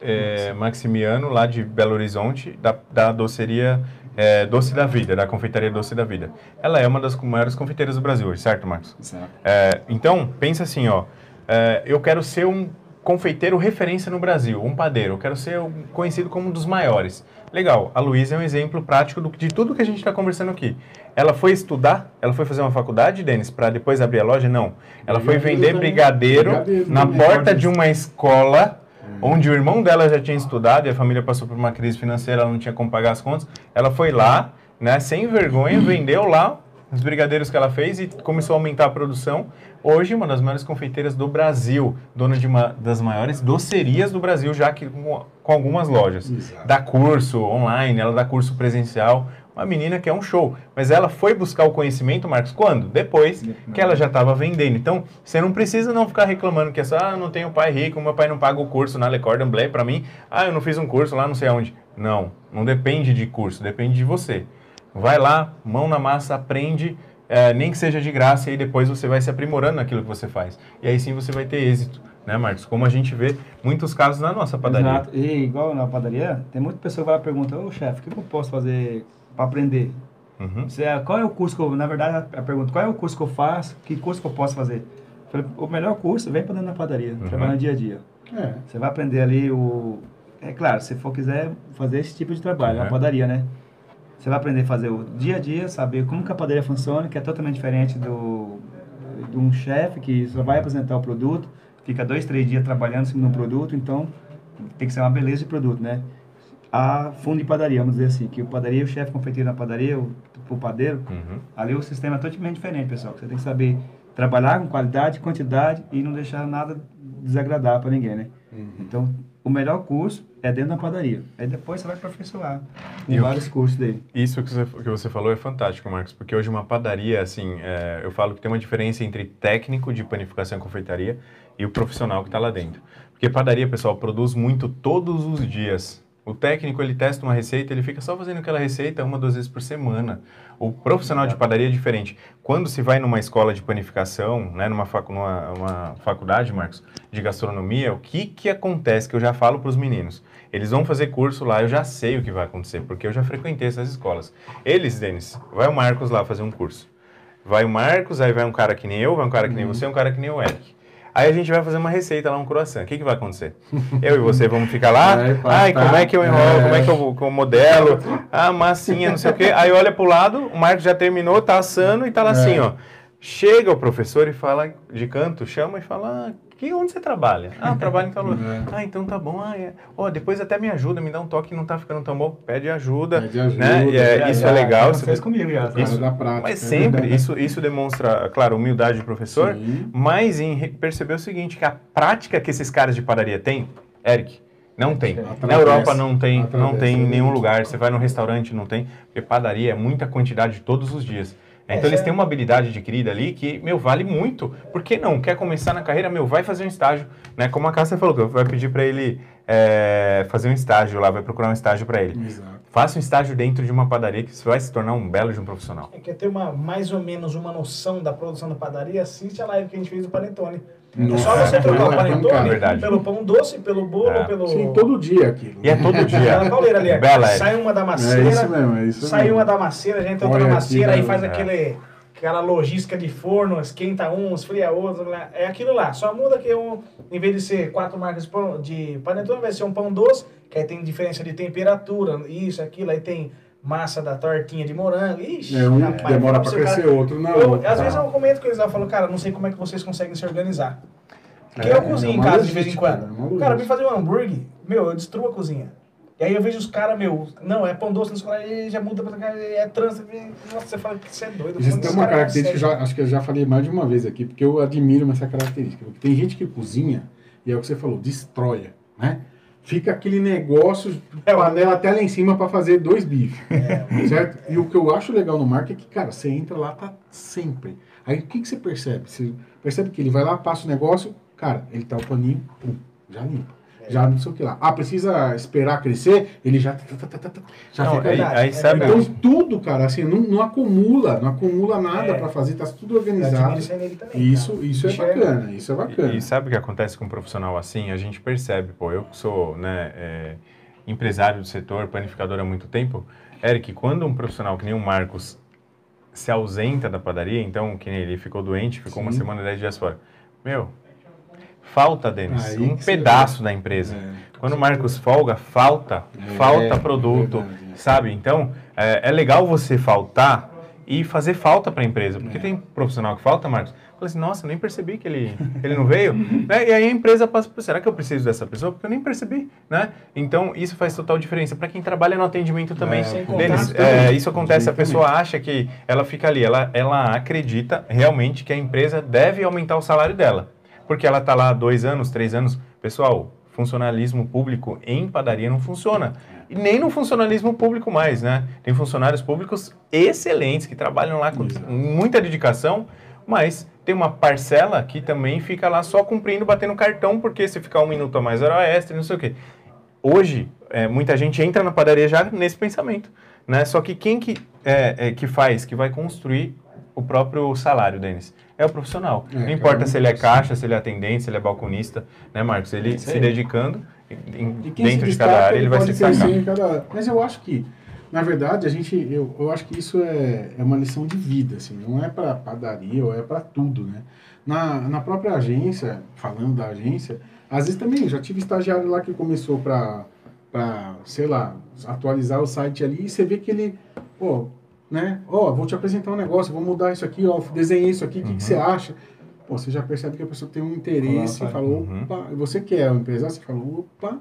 é, Maximiano, lá de Belo Horizonte, da, da doceria é, Doce da Vida, da confeitaria Doce da Vida. Ela é uma das maiores confeiteiras do Brasil hoje, certo, Marcos? Exato. É, então, pensa assim, ó, é, eu quero ser um confeiteiro referência no Brasil, um padeiro, eu quero ser conhecido como um dos maiores. Legal, a Luísa é um exemplo prático do, de tudo que a gente está conversando aqui. Ela foi estudar? Ela foi fazer uma faculdade, Denis, para depois abrir a loja? Não. Ela foi vender brigadeiro, Brigadeiro na também, porta de uma escola onde o irmão dela já tinha estudado e a família passou por uma crise financeira, ela não tinha como pagar as contas. Ela foi lá, né, sem vergonha, vendeu lá os brigadeiros que ela fez e começou a aumentar a produção. Hoje, uma das maiores confeiteiras do Brasil, dona de uma das maiores docerias do Brasil, já que com, com algumas lojas. Exato. Dá curso online, ela dá curso presencial. Uma menina que é um show. Mas ela foi buscar o conhecimento, Marcos, quando? Depois que ela já estava vendendo. Então, você não precisa não ficar reclamando que é só, ah, não tenho pai rico, meu pai não paga o curso na Le Cordon Bleu para mim. Ah, eu não fiz um curso lá, não sei aonde. Não, não depende de curso, depende de você. Vai lá, mão na massa, aprende, eh, nem que seja de graça, e aí depois você vai se aprimorando naquilo que você faz. E aí sim você vai ter êxito, né, Marcos? Como a gente vê muitos casos na nossa padaria. Exato. E igual na padaria, tem muita pessoa que vai lá e pergunta, ô chefe, o que eu posso fazer para aprender? Uhum. Você, qual é o curso que eu, na verdade, a pergunta, qual é o curso que eu faço, que curso que eu posso fazer? Eu falei, o melhor curso, vem para dentro da padaria, Uhum. trabalhar no dia a dia. É. Você vai aprender ali o... É claro, se for quiser fazer esse tipo de trabalho, Uhum. na padaria, né? Você vai aprender a fazer o dia a dia, saber como que a padaria funciona, que é totalmente diferente do de um chefe que só vai apresentar o produto, fica dois, três dias trabalhando em cima de um produto, então tem que ser uma beleza de produto, né? A fundo de padaria, vamos dizer assim, que o padaria, o chefe confeiteiro na padaria, o, o padeiro, Uhum. ali o sistema é totalmente diferente, pessoal. Você tem que saber trabalhar com qualidade, quantidade e não deixar nada desagradável para ninguém, né? Então, o melhor curso é dentro da padaria. Aí depois você vai aperfeiçoar. Tem E o vários cursos dele. Isso que você, que você falou é fantástico, Marcos, porque hoje uma padaria, assim, é, eu falo que tem uma diferença entre técnico de panificação e confeitaria e o profissional que está lá dentro. Porque padaria, pessoal, produz muito todos os dias. O técnico, ele testa uma receita, ele fica só fazendo aquela receita uma, duas vezes por semana. O profissional de padaria é diferente. Quando se vai numa escola de panificação, né, numa, facu numa uma faculdade, Marcos, de gastronomia, o que, que acontece que eu já falo para os meninos? Eles vão fazer curso lá, eu já sei o que vai acontecer, porque eu já frequentei essas escolas. Eles, Denis, vai o Marcos lá fazer um curso. Vai o Marcos, aí vai um cara que nem eu, vai um cara que nem você, um cara que nem o Eric. Aí a gente vai fazer uma receita lá, um croissant. O que, que vai acontecer? Eu e você vamos ficar lá. Vai, Ai, como é que eu enrolo? É. Como é que eu, eu modelo? Ah, massinha, não sei o quê. Aí olha pro lado, o Marcos já terminou, tá assando e tá lá É. assim, ó. Chega o professor e fala de canto, chama e fala, ah, que, onde você trabalha? Ah, eu trabalho em tal lugar. É. Ah, então tá bom. Ah, é. Ó, depois até me ajuda, me dá um toque, não tá ficando tão bom. Pede ajuda. Pede ajuda, né? E é- já- isso Já- é legal. você- fez comigo já. Isso- da prática. mas sempre, isso, isso demonstra, claro, humildade do professor, Sim. mas em perceber o seguinte, que a prática que esses caras de padaria têm, Eric, não tem. Na. Europa não tem, não tem em nenhum lugar. Você vai no restaurante, não tem. Porque padaria é muita quantidade todos os dias. Então É, eles é. têm uma habilidade adquirida ali que, meu, vale muito. Por que não? Quer começar na carreira, meu, vai fazer um estágio. Né? Como a Cássia falou, que vai pedir para ele é, fazer um estágio lá, vai procurar um estágio para ele. Exato. Faça um estágio dentro de uma padaria que você vai se tornar um belo de um profissional. É, Quer ter uma, mais ou menos uma noção da produção da padaria? Assiste a live que a gente fez do Panetone. É só você trocar o é panetone pelo pão doce, pelo bolo, É. pelo... Sim, todo dia aquilo. E é todo dia. Aquela pauleira ali. Bela, Eric. sai uma da É macieira, isso mesmo, é isso sai mesmo. uma da macieira, já entra outra na aqui, macieira, aí né? faz É. aquele, aquela logística de forno, esquenta um, esfria outro. lá. É aquilo lá. Só muda que um, em vez de ser quatro marcas de panetone, vai ser um pão doce, que aí tem diferença de temperatura, isso, aquilo, aí tem massa da tortinha de morango. Ixi, É um rapaz, demora o crescer, cara- outro não. Eu, às tá. vezes eu comento com eles lá, eu falo, cara, não sei como é que vocês conseguem se organizar. Porque É, eu cozinho é em casa de vez em quando. é cara, vem fazer um hambúrguer, meu, eu destruo a cozinha. E aí eu vejo os caras, meu, não, é pão doce, não já muda pra cá, é e- Nossa, você fala que você é doido. Isso tem uma característica, já, acho que eu já falei mais de uma vez aqui, porque eu admiro essa característica. Porque tem gente que cozinha, e é o que você falou, destrói, né? Fica aquele negócio, É, panela até lá em cima para fazer dois bifes, É. certo? E o que eu acho legal no marketing é que, cara, você entra lá, tá sempre. Aí o que, que você percebe? Você percebe que ele vai lá, passa o negócio, cara, ele tá o paninho, pum, já limpa. Já não sei o que lá. Ah, precisa esperar crescer, ele já, tá, tá, tá, já Não, fica aí, aí sabe, então tudo, cara, assim, não, não acumula, não acumula nada É. pra fazer, tá tudo organizado. também, Isso, cara. isso é bacana, isso é bacana. E, e sabe o que acontece com um profissional assim? A gente percebe, pô, eu que sou né, é, empresário do setor, panificador há muito tempo, Eric, quando um profissional que nem o Marcos se ausenta da padaria, então, que nem ele ficou doente, ficou uma Sim. semana, dez dias fora, meu, falta, Denis, Aí um pedaço da empresa. É. Quando o Marcos folga, falta, É, falta é produto, verdade, é. sabe? Então, é, é legal você faltar e fazer falta para a empresa. Porque É. tem profissional que falta, Marcos. Fala assim, nossa, nem percebi que ele, ele não veio. né? E aí a empresa passa, "Pô, será que eu preciso dessa pessoa? Porque eu nem percebi, né? Então, isso faz total diferença. Para quem trabalha no atendimento também. É, contato é, isso acontece, a pessoa acha que ela fica ali, ela, ela acredita realmente que a empresa deve aumentar o salário dela. Porque ela está lá dois anos, três anos. Pessoal, funcionalismo público em padaria não funciona. E nem no funcionalismo público mais, né? Tem funcionários públicos excelentes que trabalham lá com Exato. muita dedicação, mas tem uma parcela que também fica lá só cumprindo, batendo cartão, porque se ficar um minuto a mais hora extra, não sei o quê. Hoje, é, muita gente entra na padaria já nesse pensamento, né? Só que quem que, é, é, que faz, que vai construir o próprio salário, Denis? É o profissional. É, não cada importa se ele é caixa, se ele é atendente, se ele é balconista, né, Marcos? Ele se dedicando em- E quem dentro de cada área, ele vai se destacar. cada. Mas eu acho que, na verdade, a gente, eu, eu acho que isso é, é uma lição de vida, assim, não é para padaria ou é para tudo, né? Na, na própria agência, falando da agência, às vezes também, já tive estagiário lá que começou para, sei lá, atualizar o site ali e você vê que ele, pô, né? Ó, vou te apresentar um negócio, vou mudar isso aqui, ó, desenhei isso aqui, o que, que você acha? Pô, você já percebe que a pessoa tem um interesse e falou, Uhum. opa, você quer, o empresário, você falou, opa,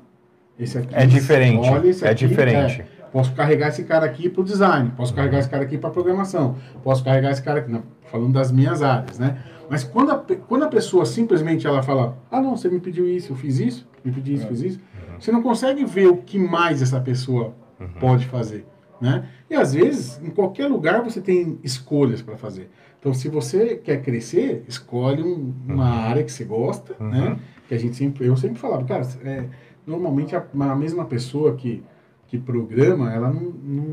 esse aqui. É diferente, olha esse é aqui, diferente. é, posso carregar esse cara aqui para o design, posso carregar esse cara aqui para programação, posso carregar esse cara aqui, não, falando das minhas áreas, né? Mas quando a, quando a pessoa simplesmente ela fala, ah não, você me pediu isso, eu fiz isso, me pediu isso, fiz isso, você não consegue ver o que mais essa pessoa pode fazer, né? E às vezes, em qualquer lugar você tem escolhas para fazer. Então, se você quer crescer, escolhe um- uma área que você gosta, né? Uhum. Que a gente sempre, eu sempre falava, cara, é, normalmente a, a mesma pessoa que, que programa, ela não, não,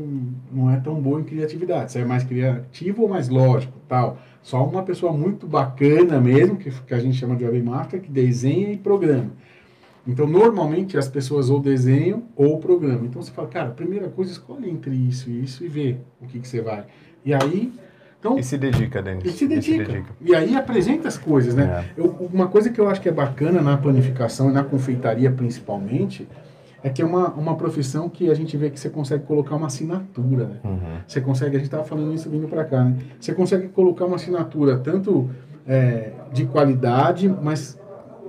não é tão boa em criatividade. Você é mais criativo ou mais lógico, tal. Só uma pessoa muito bacana mesmo, que, que a gente chama de webmaster, que desenha e programa. Então, normalmente as pessoas ou desenham ou programam. Então, você fala, cara, primeira coisa, escolhe entre isso e isso e vê o que, que você vai. E aí, então, E se dedica, Denis. e se dedica. E aí apresenta as coisas, né? É. Eu- uma coisa que eu acho que é bacana na planificação e na confeitaria principalmente é que é uma, uma profissão que a gente vê que você consegue colocar uma assinatura, né? Uhum. Você consegue, a gente estava falando isso vindo para cá, né? Você consegue colocar uma assinatura tanto é, de qualidade, mas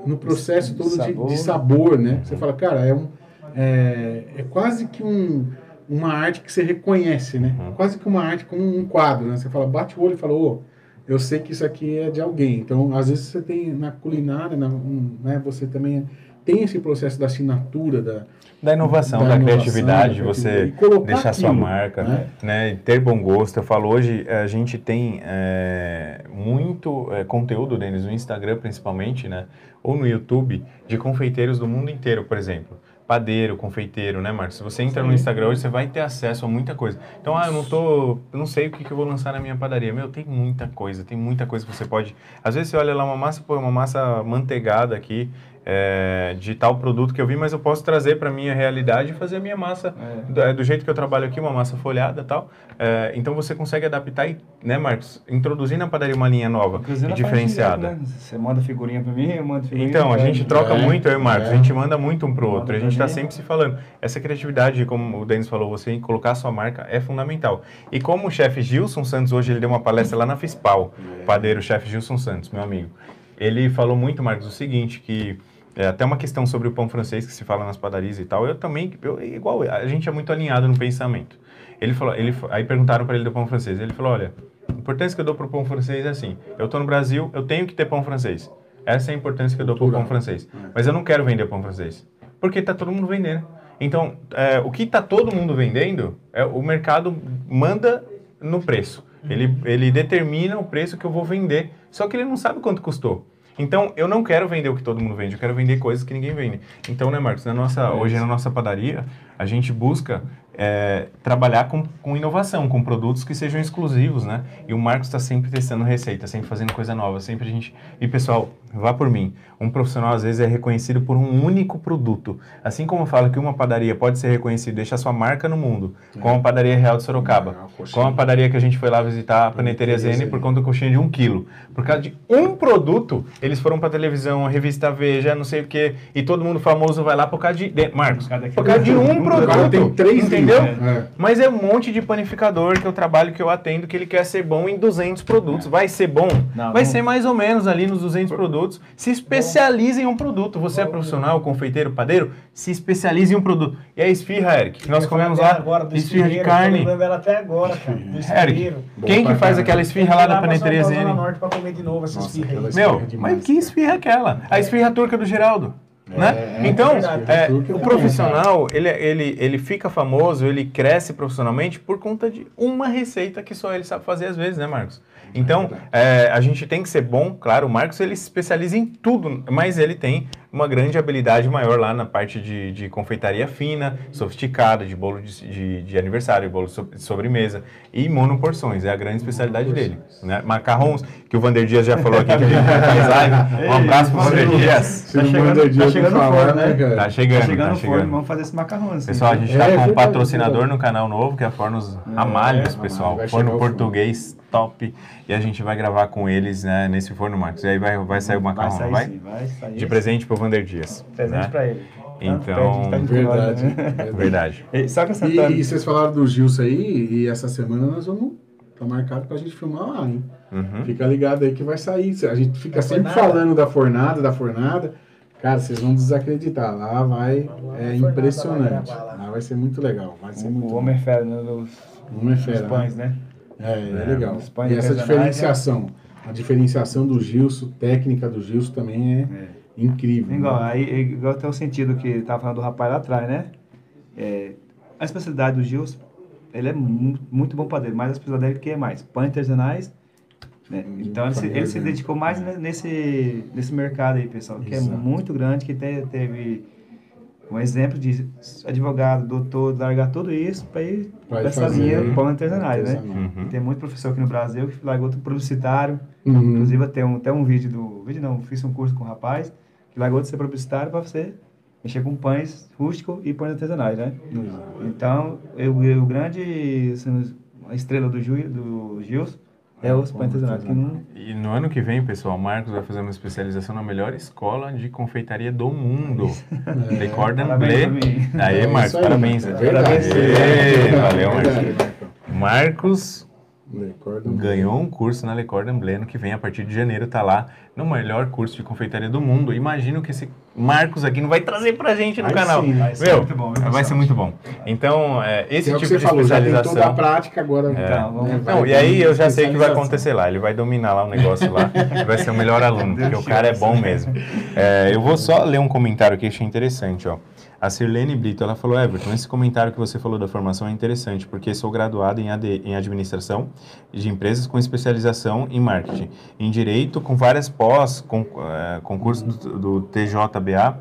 no processo De todo de sabor. de sabor, né? Você fala, cara, é, um, é, é quase que um, uma arte que você reconhece, né? Uhum. Quase que uma arte como um quadro, né? Você fala, bate o olho e fala, ô, eu sei que isso aqui é de alguém. Então, às vezes você tem na culinária, na, um, né? Você também tem esse processo da assinatura, da, Da inovação, Da da, inovação, criatividade, de da você deixar sua aquilo, marca, né? né? Ter bom gosto. Eu falo, hoje a gente tem é, muito é, conteúdo, Denis, no Instagram principalmente, né? Ou no YouTube, de confeiteiros do mundo inteiro, por exemplo. Padeiro, confeiteiro, né, Marcos? Se você entra no Sim. Instagram hoje, você vai ter acesso a muita coisa. Então, ah, eu não tô, eu não sei o que, que eu vou lançar na minha padaria. Meu, tem muita coisa, tem muita coisa que você pode. Às vezes você olha lá uma massa, pô, uma massa manteigada aqui, é, de tal produto que eu vi, mas eu posso trazer para minha realidade e fazer a minha massa É. do, é, do jeito que eu trabalho aqui, uma massa folhada e tal. É, então você consegue adaptar e, né, Marcos, introduzir na padaria uma linha nova Inclusive e diferenciada. direto, né? Você manda figurinha pra mim, eu mando figurinha Então, a gente troca É, muito, eu e o Marcos, é. a gente manda muito um pro Manda outro, a gente está sempre se falando. Essa criatividade, como o Denis falou, você em colocar a sua marca é fundamental. E como o chefe Gilson Santos, hoje ele deu uma palestra lá na FISPAL, É. o padeiro chefe Gilson Santos, meu amigo. Ele falou muito, Marcos, o seguinte, que é até uma questão sobre o pão francês que se fala nas padarias e tal, eu também, eu, igual, a gente é muito alinhado no pensamento. Ele falou, ele, aí perguntaram para ele do pão francês, ele falou, olha, a importância que eu dou pro pão francês é assim, eu tô no Brasil, eu tenho que ter pão francês. Essa é a importância que eu dou pro Cultural. pão francês. É. Mas eu não quero vender pão francês. Porque tá todo mundo vendendo. Então, é, o que tá todo mundo vendendo, é, o mercado manda no preço. Ele, ele determina o preço que eu vou vender. Só que ele não sabe quanto custou. Então, eu não quero vender o que todo mundo vende, eu quero vender coisas que ninguém vende. Então, né, Marcos, na nossa, hoje na nossa padaria, a gente busca é, trabalhar com, com inovação, com produtos que sejam exclusivos, né? E o Marcos está sempre testando receita, sempre fazendo coisa nova, sempre a gente... E pessoal, vá por mim, um profissional às vezes é reconhecido por um único produto. Assim como eu falo que uma padaria pode ser reconhecida, deixar sua marca no mundo, como a padaria Real de Sorocaba, coxinha. como a padaria que a gente foi lá visitar, a Paneteria Zene, por conta da coxinha de um quilo. Por causa de um produto, eles foram pra televisão, a revista Veja, não sei o quê, e todo mundo famoso vai lá por causa de... de Marcos, Por causa por causa de um produto. Tem três entendeu? linhas, é. Mas é um monte de panificador que eu trabalho, que eu atendo, que ele quer ser bom em 200 produtos. Vai ser bom? Não, Vai não. ser mais ou menos ali nos 200 produtos. Se especialize em um produto. Você é profissional, confeiteiro, padeiro, se especialize em um produto. E a esfirra, Eric, que nós Eu comemos lá, agora, do esfirra de carne. lembrando dela até agora, cara. Do Eric, quem que faz aquela esfirra lá da Zene? Zona Norte pra comer de novo essa Nossa, esfirra aí. Meu, esfirra demais, mas que esfirra é aquela? A esfirra turca do Geraldo. né? é, então, é, é o profissional, ele, ele, ele fica famoso, ele cresce profissionalmente por conta de uma receita que só ele sabe fazer às vezes, né, Marcos? Então, é, a gente tem que ser bom, claro, o Marcos ele se especializa em tudo, mas ele tem uma grande habilidade maior lá na parte de, de confeitaria fina, sofisticada, de bolo de, de, de aniversário, bolo so- de sobremesa e monoporções, é a grande especialidade dele. Né? Macarrons, que o Vander Dias já falou aqui que a gente faz live. Um abraço pro Vander Dias. Tá chegando- tá chegando né, né? cara? Tá Tá chegando, chegando tá no forno, chegando. vamos fazer esse macarrão assim. Pessoal, a gente É, está com um verdade, patrocinador verdade. no canal novo, que é a Fornos Ramalhos, Ramalho, pessoal. Forno português top. E a gente vai gravar com eles né, nesse forno, Marcos. E aí vai, vai sair o macarrão, vai não sair vai? sim, vai sair. De presente pro Vander Dias. Presente né? pra ele. Então, Tá tá Verdade. né? verdade. Verdade. E acrescentando. E, e vocês falaram do Gilson aí, e essa semana nós vamos. Tá marcado pra gente filmar lá, hein? Uhum. Fica ligado aí que vai sair. A gente fica Da sempre fornada. falando da fornada, da fornada. Cara, vocês vão desacreditar. Lá vai. Lá É impressionante. lá lá. Lá vai ser muito legal. Vai ser muito O bom. homem é fera, né? Dos, Não é dos fera. pães, né? né? É, é, É, legal. os pães E essa né? diferenciação. A diferenciação do Gilson, técnica do Gilson também é, É. incrível. Igual, né? aí, igual tem o sentido que ele tava falando do rapaz lá atrás, né? É, a especialidade do Gilson, ele é mu- muito bom padeiro, mas a especialidade dele que é mais? Pães artesanais. Né? Então ele se, ele se dedicou mais é. ne- nesse, nesse mercado aí, pessoal, que Exato. é muito grande, que te- teve um exemplo de advogado, doutor, largar tudo isso para ir para essa linha pão artesanais, né? Uhum. Tem muito professor aqui no Brasil que largou tudo publicitário, Uhum. Inclusive, tem um, até um vídeo do. Vídeo não, fiz um curso com um rapaz que largou de ser publicitário para você mexer com pães rústicos e pães artesanais, né? Então, eu, eu- o grande. assim, a estrela do, Ju, do Gilson é os pães artesanais. Não, E no ano que vem, pessoal, o Marcos vai fazer uma especialização na melhor escola de confeitaria do mundo. Le Cordon Parabéns Bleu. Aí, É Marcos, aí, parabéns. É. Aê, É valeu, verdade, Marcos. Marcos Cordon. Ganhou um curso na Le Cordon Bleu, que vem, a partir de janeiro, tá lá no melhor curso de confeitaria do mundo. Imagino que esse Marcos aqui não vai trazer pra gente no canal. sim, vai ser Meu, muito bom, vai ser muito bom. Então, é, esse é tipo de falou, já tem especialização... toda a prática agora. Então, vamos- né, vai Não, e aí eu já sei o que vai especialização. acontecer lá. Ele vai dominar lá o negócio lá. vai ser o melhor aluno, porque o cara é bom mesmo. É, eu vou só ler um comentário que achei interessante, ó. A Sirlene Brito, ela falou, Everton, esse comentário que você falou da formação é interessante, porque sou graduado em, AD, em administração de empresas com especialização em marketing, em direito, com várias pós, com, eh, concurso do, do TJBA,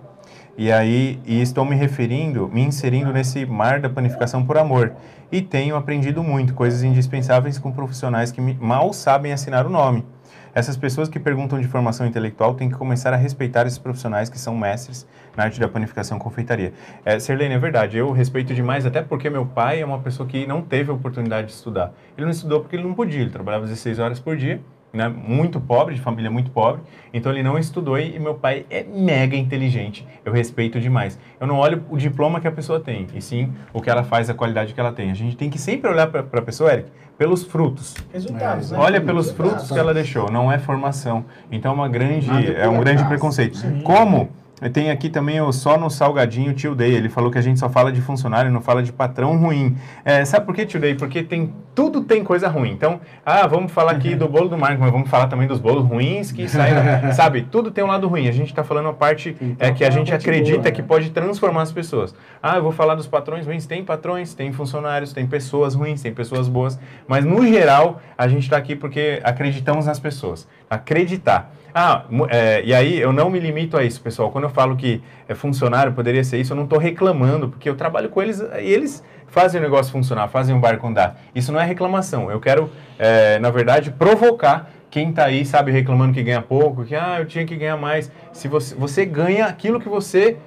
e aí e estou me referindo, me inserindo nesse mar da panificação por amor. E tenho aprendido muito, coisas indispensáveis com profissionais que mal sabem assinar o nome. Essas pessoas que perguntam de formação intelectual têm que começar a respeitar esses profissionais que são mestres na arte da panificação e confeitaria. É, Serlene, é verdade, eu respeito demais, até porque meu pai é uma pessoa que não teve a oportunidade de estudar. Ele não estudou porque ele não podia, ele trabalhava 16 horas por dia, né, muito pobre, de família muito pobre, então ele não estudou e, e meu pai é mega inteligente, eu respeito demais. Eu não olho o diploma que a pessoa tem, e sim o que ela faz, a qualidade que ela tem. A gente tem que sempre olhar para a pessoa, Eric, pelos frutos. Resultados, É, né? Olha pelos frutos que ela deixou, não é formação. Então é uma grande, por é um grande preconceito. Como tem aqui também o só no salgadinho Tio Day, ele falou que a gente só fala de funcionário, não fala de patrão ruim. É, sabe por que Tio Day? Porque tem tudo tem coisa ruim. Então, ah, vamos falar aqui do bolo do Marco, mas vamos falar também dos bolos ruins que saem, sabe? Tudo tem um lado ruim. A gente está falando a parte é, que a gente acredita boa, que né? pode transformar as pessoas. Ah, eu vou falar dos patrões ruins. Tem patrões, tem funcionários, tem pessoas ruins, tem pessoas boas. Mas, no geral, a gente está aqui porque acreditamos nas pessoas. Acreditar. Ah, é, e aí eu não me limito a isso, pessoal. Quando eu falo que é funcionário, poderia ser isso, eu não estou reclamando, porque eu trabalho com eles e eles fazem o negócio funcionar, fazem o barco andar. Isso não é reclamação. Eu quero, é, na verdade, provocar quem está aí, sabe, reclamando que ganha pouco, que ah, eu tinha que ganhar mais. Se você, você ganha aquilo que você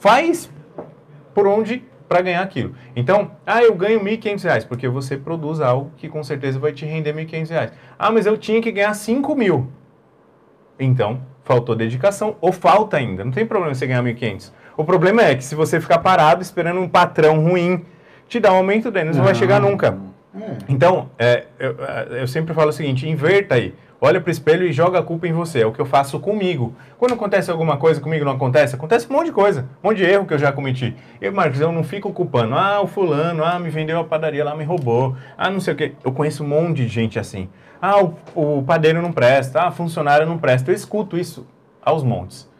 faz por onde para ganhar aquilo. Então, ah, eu ganho R$ 1.500, porque você produz algo que com certeza vai te render R$ 1.500. Ah, mas eu tinha que ganhar R$ mil. Então, faltou dedicação ou falta ainda. Não tem problema você ganhar 1.500. O problema é que se você ficar parado esperando um patrão ruim te dar um aumento dele, você não vai chegar nunca. É. Então, é, eu, eu sempre falo o seguinte, inverta aí olha para o espelho e joga a culpa em você. É o que eu faço comigo. Quando acontece alguma coisa comigo não acontece, acontece um monte de coisa, um monte de erro que eu já cometi. E, Marcos, eu não fico culpando. Ah, o fulano, ah, me vendeu a padaria lá, me roubou. Ah, não sei o quê. Eu conheço um monte de gente assim. Ah, o, o padeiro não presta. Ah, funcionário não presta. Eu escuto isso aos montes.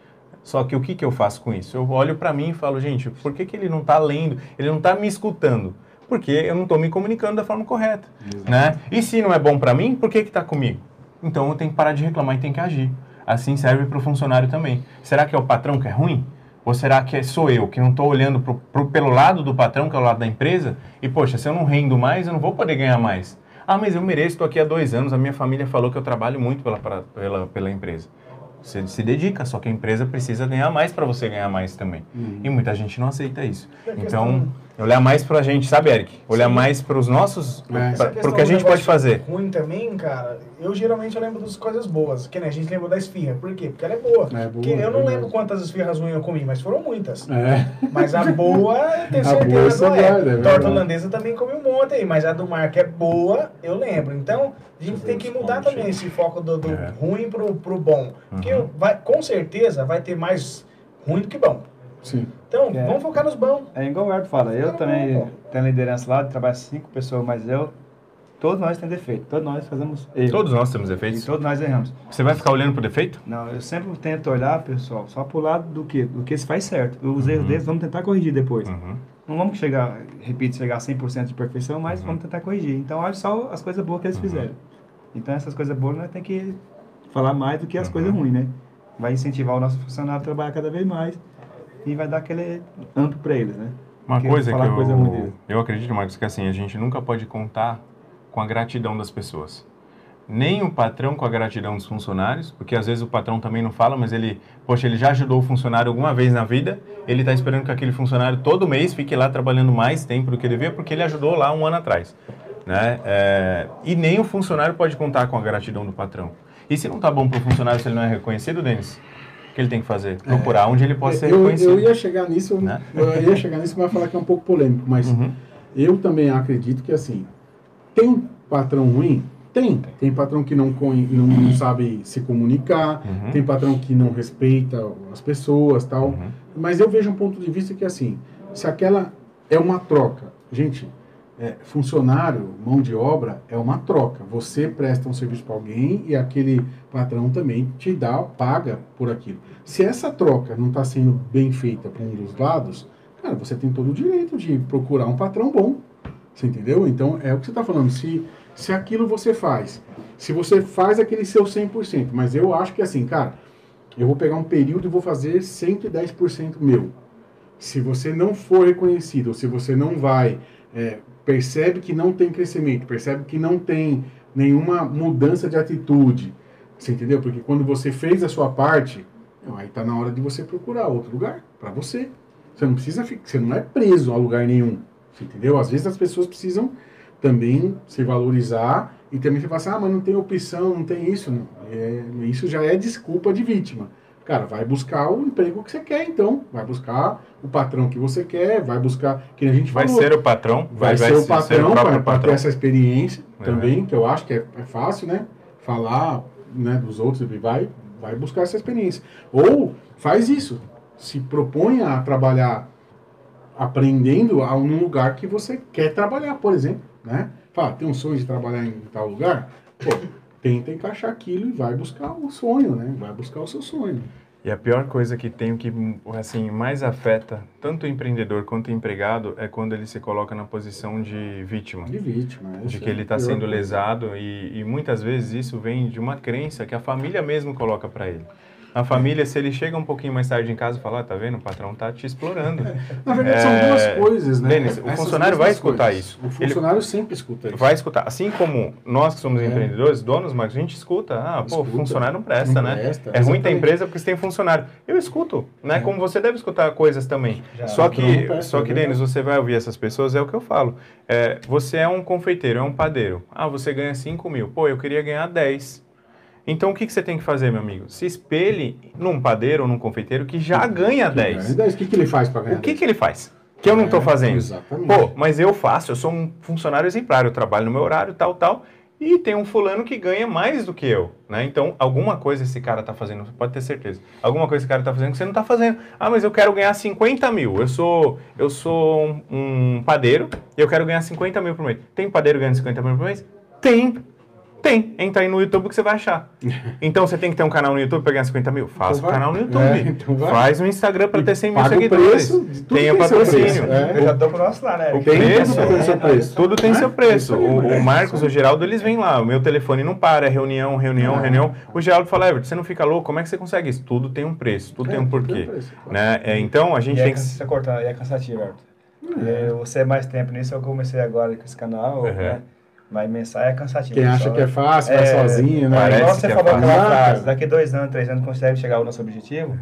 Só que o que, que eu faço com isso? Eu olho para mim e falo, gente, por que, que ele não está lendo? Ele não está me escutando? Porque eu não estou me comunicando da forma correta. Né? E se não é bom para mim, por que está comigo? Então eu tenho que parar de reclamar e tenho que agir. Assim serve para o funcionário também. Será que é o patrão que é ruim? Ou será que sou eu que não estou olhando pro, pro, pelo lado do patrão, que é o lado da empresa? E, poxa, se eu não rendo mais, eu não vou poder ganhar mais. Ah, mas eu mereço, estou aqui há dois anos, a minha família falou que eu trabalho muito pela, pela, pela empresa. Você se dedica, só que a empresa precisa ganhar mais para você ganhar mais também. Uhum. E muita gente não aceita isso. Então, Olhar mais pra gente, sabe, Eric? Olhar Sim. mais pros nossos. É. Pra, que a gente pode fazer. ruim também, cara, eu geralmente eu lembro das coisas boas. Que né, a gente lembra da esfirra. Por quê? Porque ela é boa. É boa eu não lembro quantas esfirras ruins eu comi, mas foram muitas. É. Mas a boa, eu tenho certeza, não é. é Torta holandesa também comi um monte aí, mas a do mar que é boa, eu lembro. Então, a gente tem que mudar também esse foco do, do é. ruim pro, pro bom. Porque uhum. vai, com certeza vai ter mais ruim do que bom. Sim. Então, é, vamos focar nos bons. É igual o Herto fala, eu também bom. tenho liderança lá, trabalho cinco pessoas, mas eu, todos nós temos defeito, todos nós fazemos erro. Todos nós temos defeitos? E todos nós erramos. Você vai ficar olhando para o defeito? Não, eu sempre tento olhar, pessoal, só para o lado do que, do que se faz certo. Os uhum. erros deles vamos tentar corrigir depois. Uhum. Não vamos chegar, repito, chegar a 100% de perfeição, mas uhum. vamos tentar corrigir. Então, olha só as coisas boas que eles uhum. fizeram. Então, essas coisas boas nós temos que falar mais do que as uhum. coisas ruins, né? Vai incentivar o nosso funcionário a trabalhar cada vez mais e vai dar aquele amplo para eles, né? Uma Porque coisa que eu, coisa eu acredito, Marcos, que assim, a gente nunca pode contar com a gratidão das pessoas. Nem o patrão com a gratidão dos funcionários, porque às vezes o patrão também não fala, mas ele, poxa, ele já ajudou o funcionário alguma vez na vida, ele está esperando que aquele funcionário todo mês fique lá trabalhando mais tempo do que devia, porque ele ajudou lá um ano atrás. Né? É, e nem o funcionário pode contar com a gratidão do patrão. E se não está bom para o funcionário, se ele não é reconhecido, Denis? Que ele tem que fazer? Procurar é, onde ele possa ser eu, reconhecido. Eu ia chegar nisso, né? eu ia chegar nisso, mas falar que é um pouco polêmico, mas uhum. eu também acredito que assim, tem patrão ruim? Tem. Tem patrão que não, não, não sabe se comunicar, uhum. tem patrão que não respeita as pessoas tal. Uhum. Mas eu vejo um ponto de vista que assim, se aquela é uma troca, gente, é, funcionário, mão de obra, é uma troca. Você presta um serviço para alguém e aquele patrão também te dá, paga por aquilo. Se essa troca não está sendo bem feita por um dos lados, cara, você tem todo o direito de procurar um patrão bom. Você entendeu? Então, é o que você está falando. Se, se aquilo você faz, se você faz aquele seu 100%, mas eu acho que assim, cara, eu vou pegar um período e vou fazer 110% meu. Se você não for reconhecido, se você não vai é, percebe que não tem crescimento, percebe que não tem nenhuma mudança de atitude. Você entendeu? Porque quando você fez a sua parte, aí está na hora de você procurar outro lugar para você. Você não precisa, você não é preso a lugar nenhum. Você entendeu? Às vezes as pessoas precisam também se valorizar e também você fala assim, ah, mas não tem opção, não tem isso. Não. É, isso já é desculpa de vítima. Cara, vai buscar o emprego que você quer, então. Vai buscar o patrão que você quer, vai buscar. Que a gente vai falou, ser o patrão, vai, vai ser o patrão para ter essa experiência é. também, que eu acho que é, é, fácil, né? Falar né, dos outros e vai, vai buscar essa experiência. Ou faz isso. Se propõe a trabalhar aprendendo a um lugar que você quer trabalhar, por exemplo. Né? Fala, tem um sonho de trabalhar em tal lugar? Pô, tenta encaixar aquilo e vai buscar o sonho, né? Vai buscar o seu sonho. E a pior coisa que tem, o que assim, mais afeta tanto o empreendedor quanto o empregado é quando ele se coloca na posição de vítima. De vítima, é De que ele está sendo lesado e, e, muitas vezes isso vem de uma crença que a família mesmo coloca para ele. A família, se ele chega um pouquinho mais tarde em casa e fala, ah, tá vendo, o patrão tá te explorando. Na verdade, são É, duas coisas, né? Denis, o funcionário vai escutar coisas. isso. O Ele- funcionário sempre escuta isso. Vai escutar. Assim como nós que somos É. empreendedores, donos, mas a gente escuta. Ah, pô, Escuta. funcionário não presta, Não né? presta, é ruim ter empresa porque você tem funcionário. Eu escuto, né? É. Como você deve escutar coisas também. Já. Só que, presta, só que é verdade. Denis, você vai ouvir essas pessoas, é o que eu falo. É, você é um confeiteiro, é um padeiro. Ah, você ganha 5 mil. Pô, eu queria ganhar 10. Então, o que, que você tem que fazer, meu amigo? Se espelhe num padeiro ou num confeiteiro que já ganha 10. 10. O que, que ele faz para ganhar O que, que ele faz? Que eu não estou É, fazendo. exatamente. Pô, mas eu faço, eu sou um funcionário exemplar, eu trabalho no meu horário, tal, tal. E tem um fulano que ganha mais do que eu, né? Então, alguma coisa esse cara tá fazendo, você pode ter certeza. Alguma coisa esse cara tá fazendo que você não tá fazendo. Ah, mas eu quero ganhar 50 mil. Eu sou, eu sou um, um padeiro e eu quero ganhar 50 mil por mês. Tem padeiro ganhando 50 mil por mês? Tem. Tem. Entra aí no YouTube que você vai achar. Então, você tem que ter um canal no YouTube para ganhar 50 mil? Faça Então um vai. canal no YouTube. É, então. Faz um Instagram para ter 100 mil paga o seguidores. preço tem seu patrocínio. preço, é. Eu já tô com o nosso lá, né? O Tem preço, tudo tem seu preço. Tudo tem É? seu preço. O, é. o Marcos, o Geraldo, eles vêm lá. O meu telefone não para, é reunião, reunião, Ah. reunião. O Geraldo fala, Everton, você não fica louco? Como é que você consegue isso? Tudo tem um preço, tudo É, tem um porquê. tem preço, claro. né? É, então, a gente E é, tem que... cansa- você cortando, e é cansativo, Everton. É, você é mais tempo nisso, eu comecei agora com esse canal, Uhum. né? Mas mensagem é cansativo. Quem acha só, que é né? fácil, vai É, sozinho, né? parece Igual você que é falou fácil. aquela frase, daqui dois anos, três anos consegue chegar ao nosso objetivo,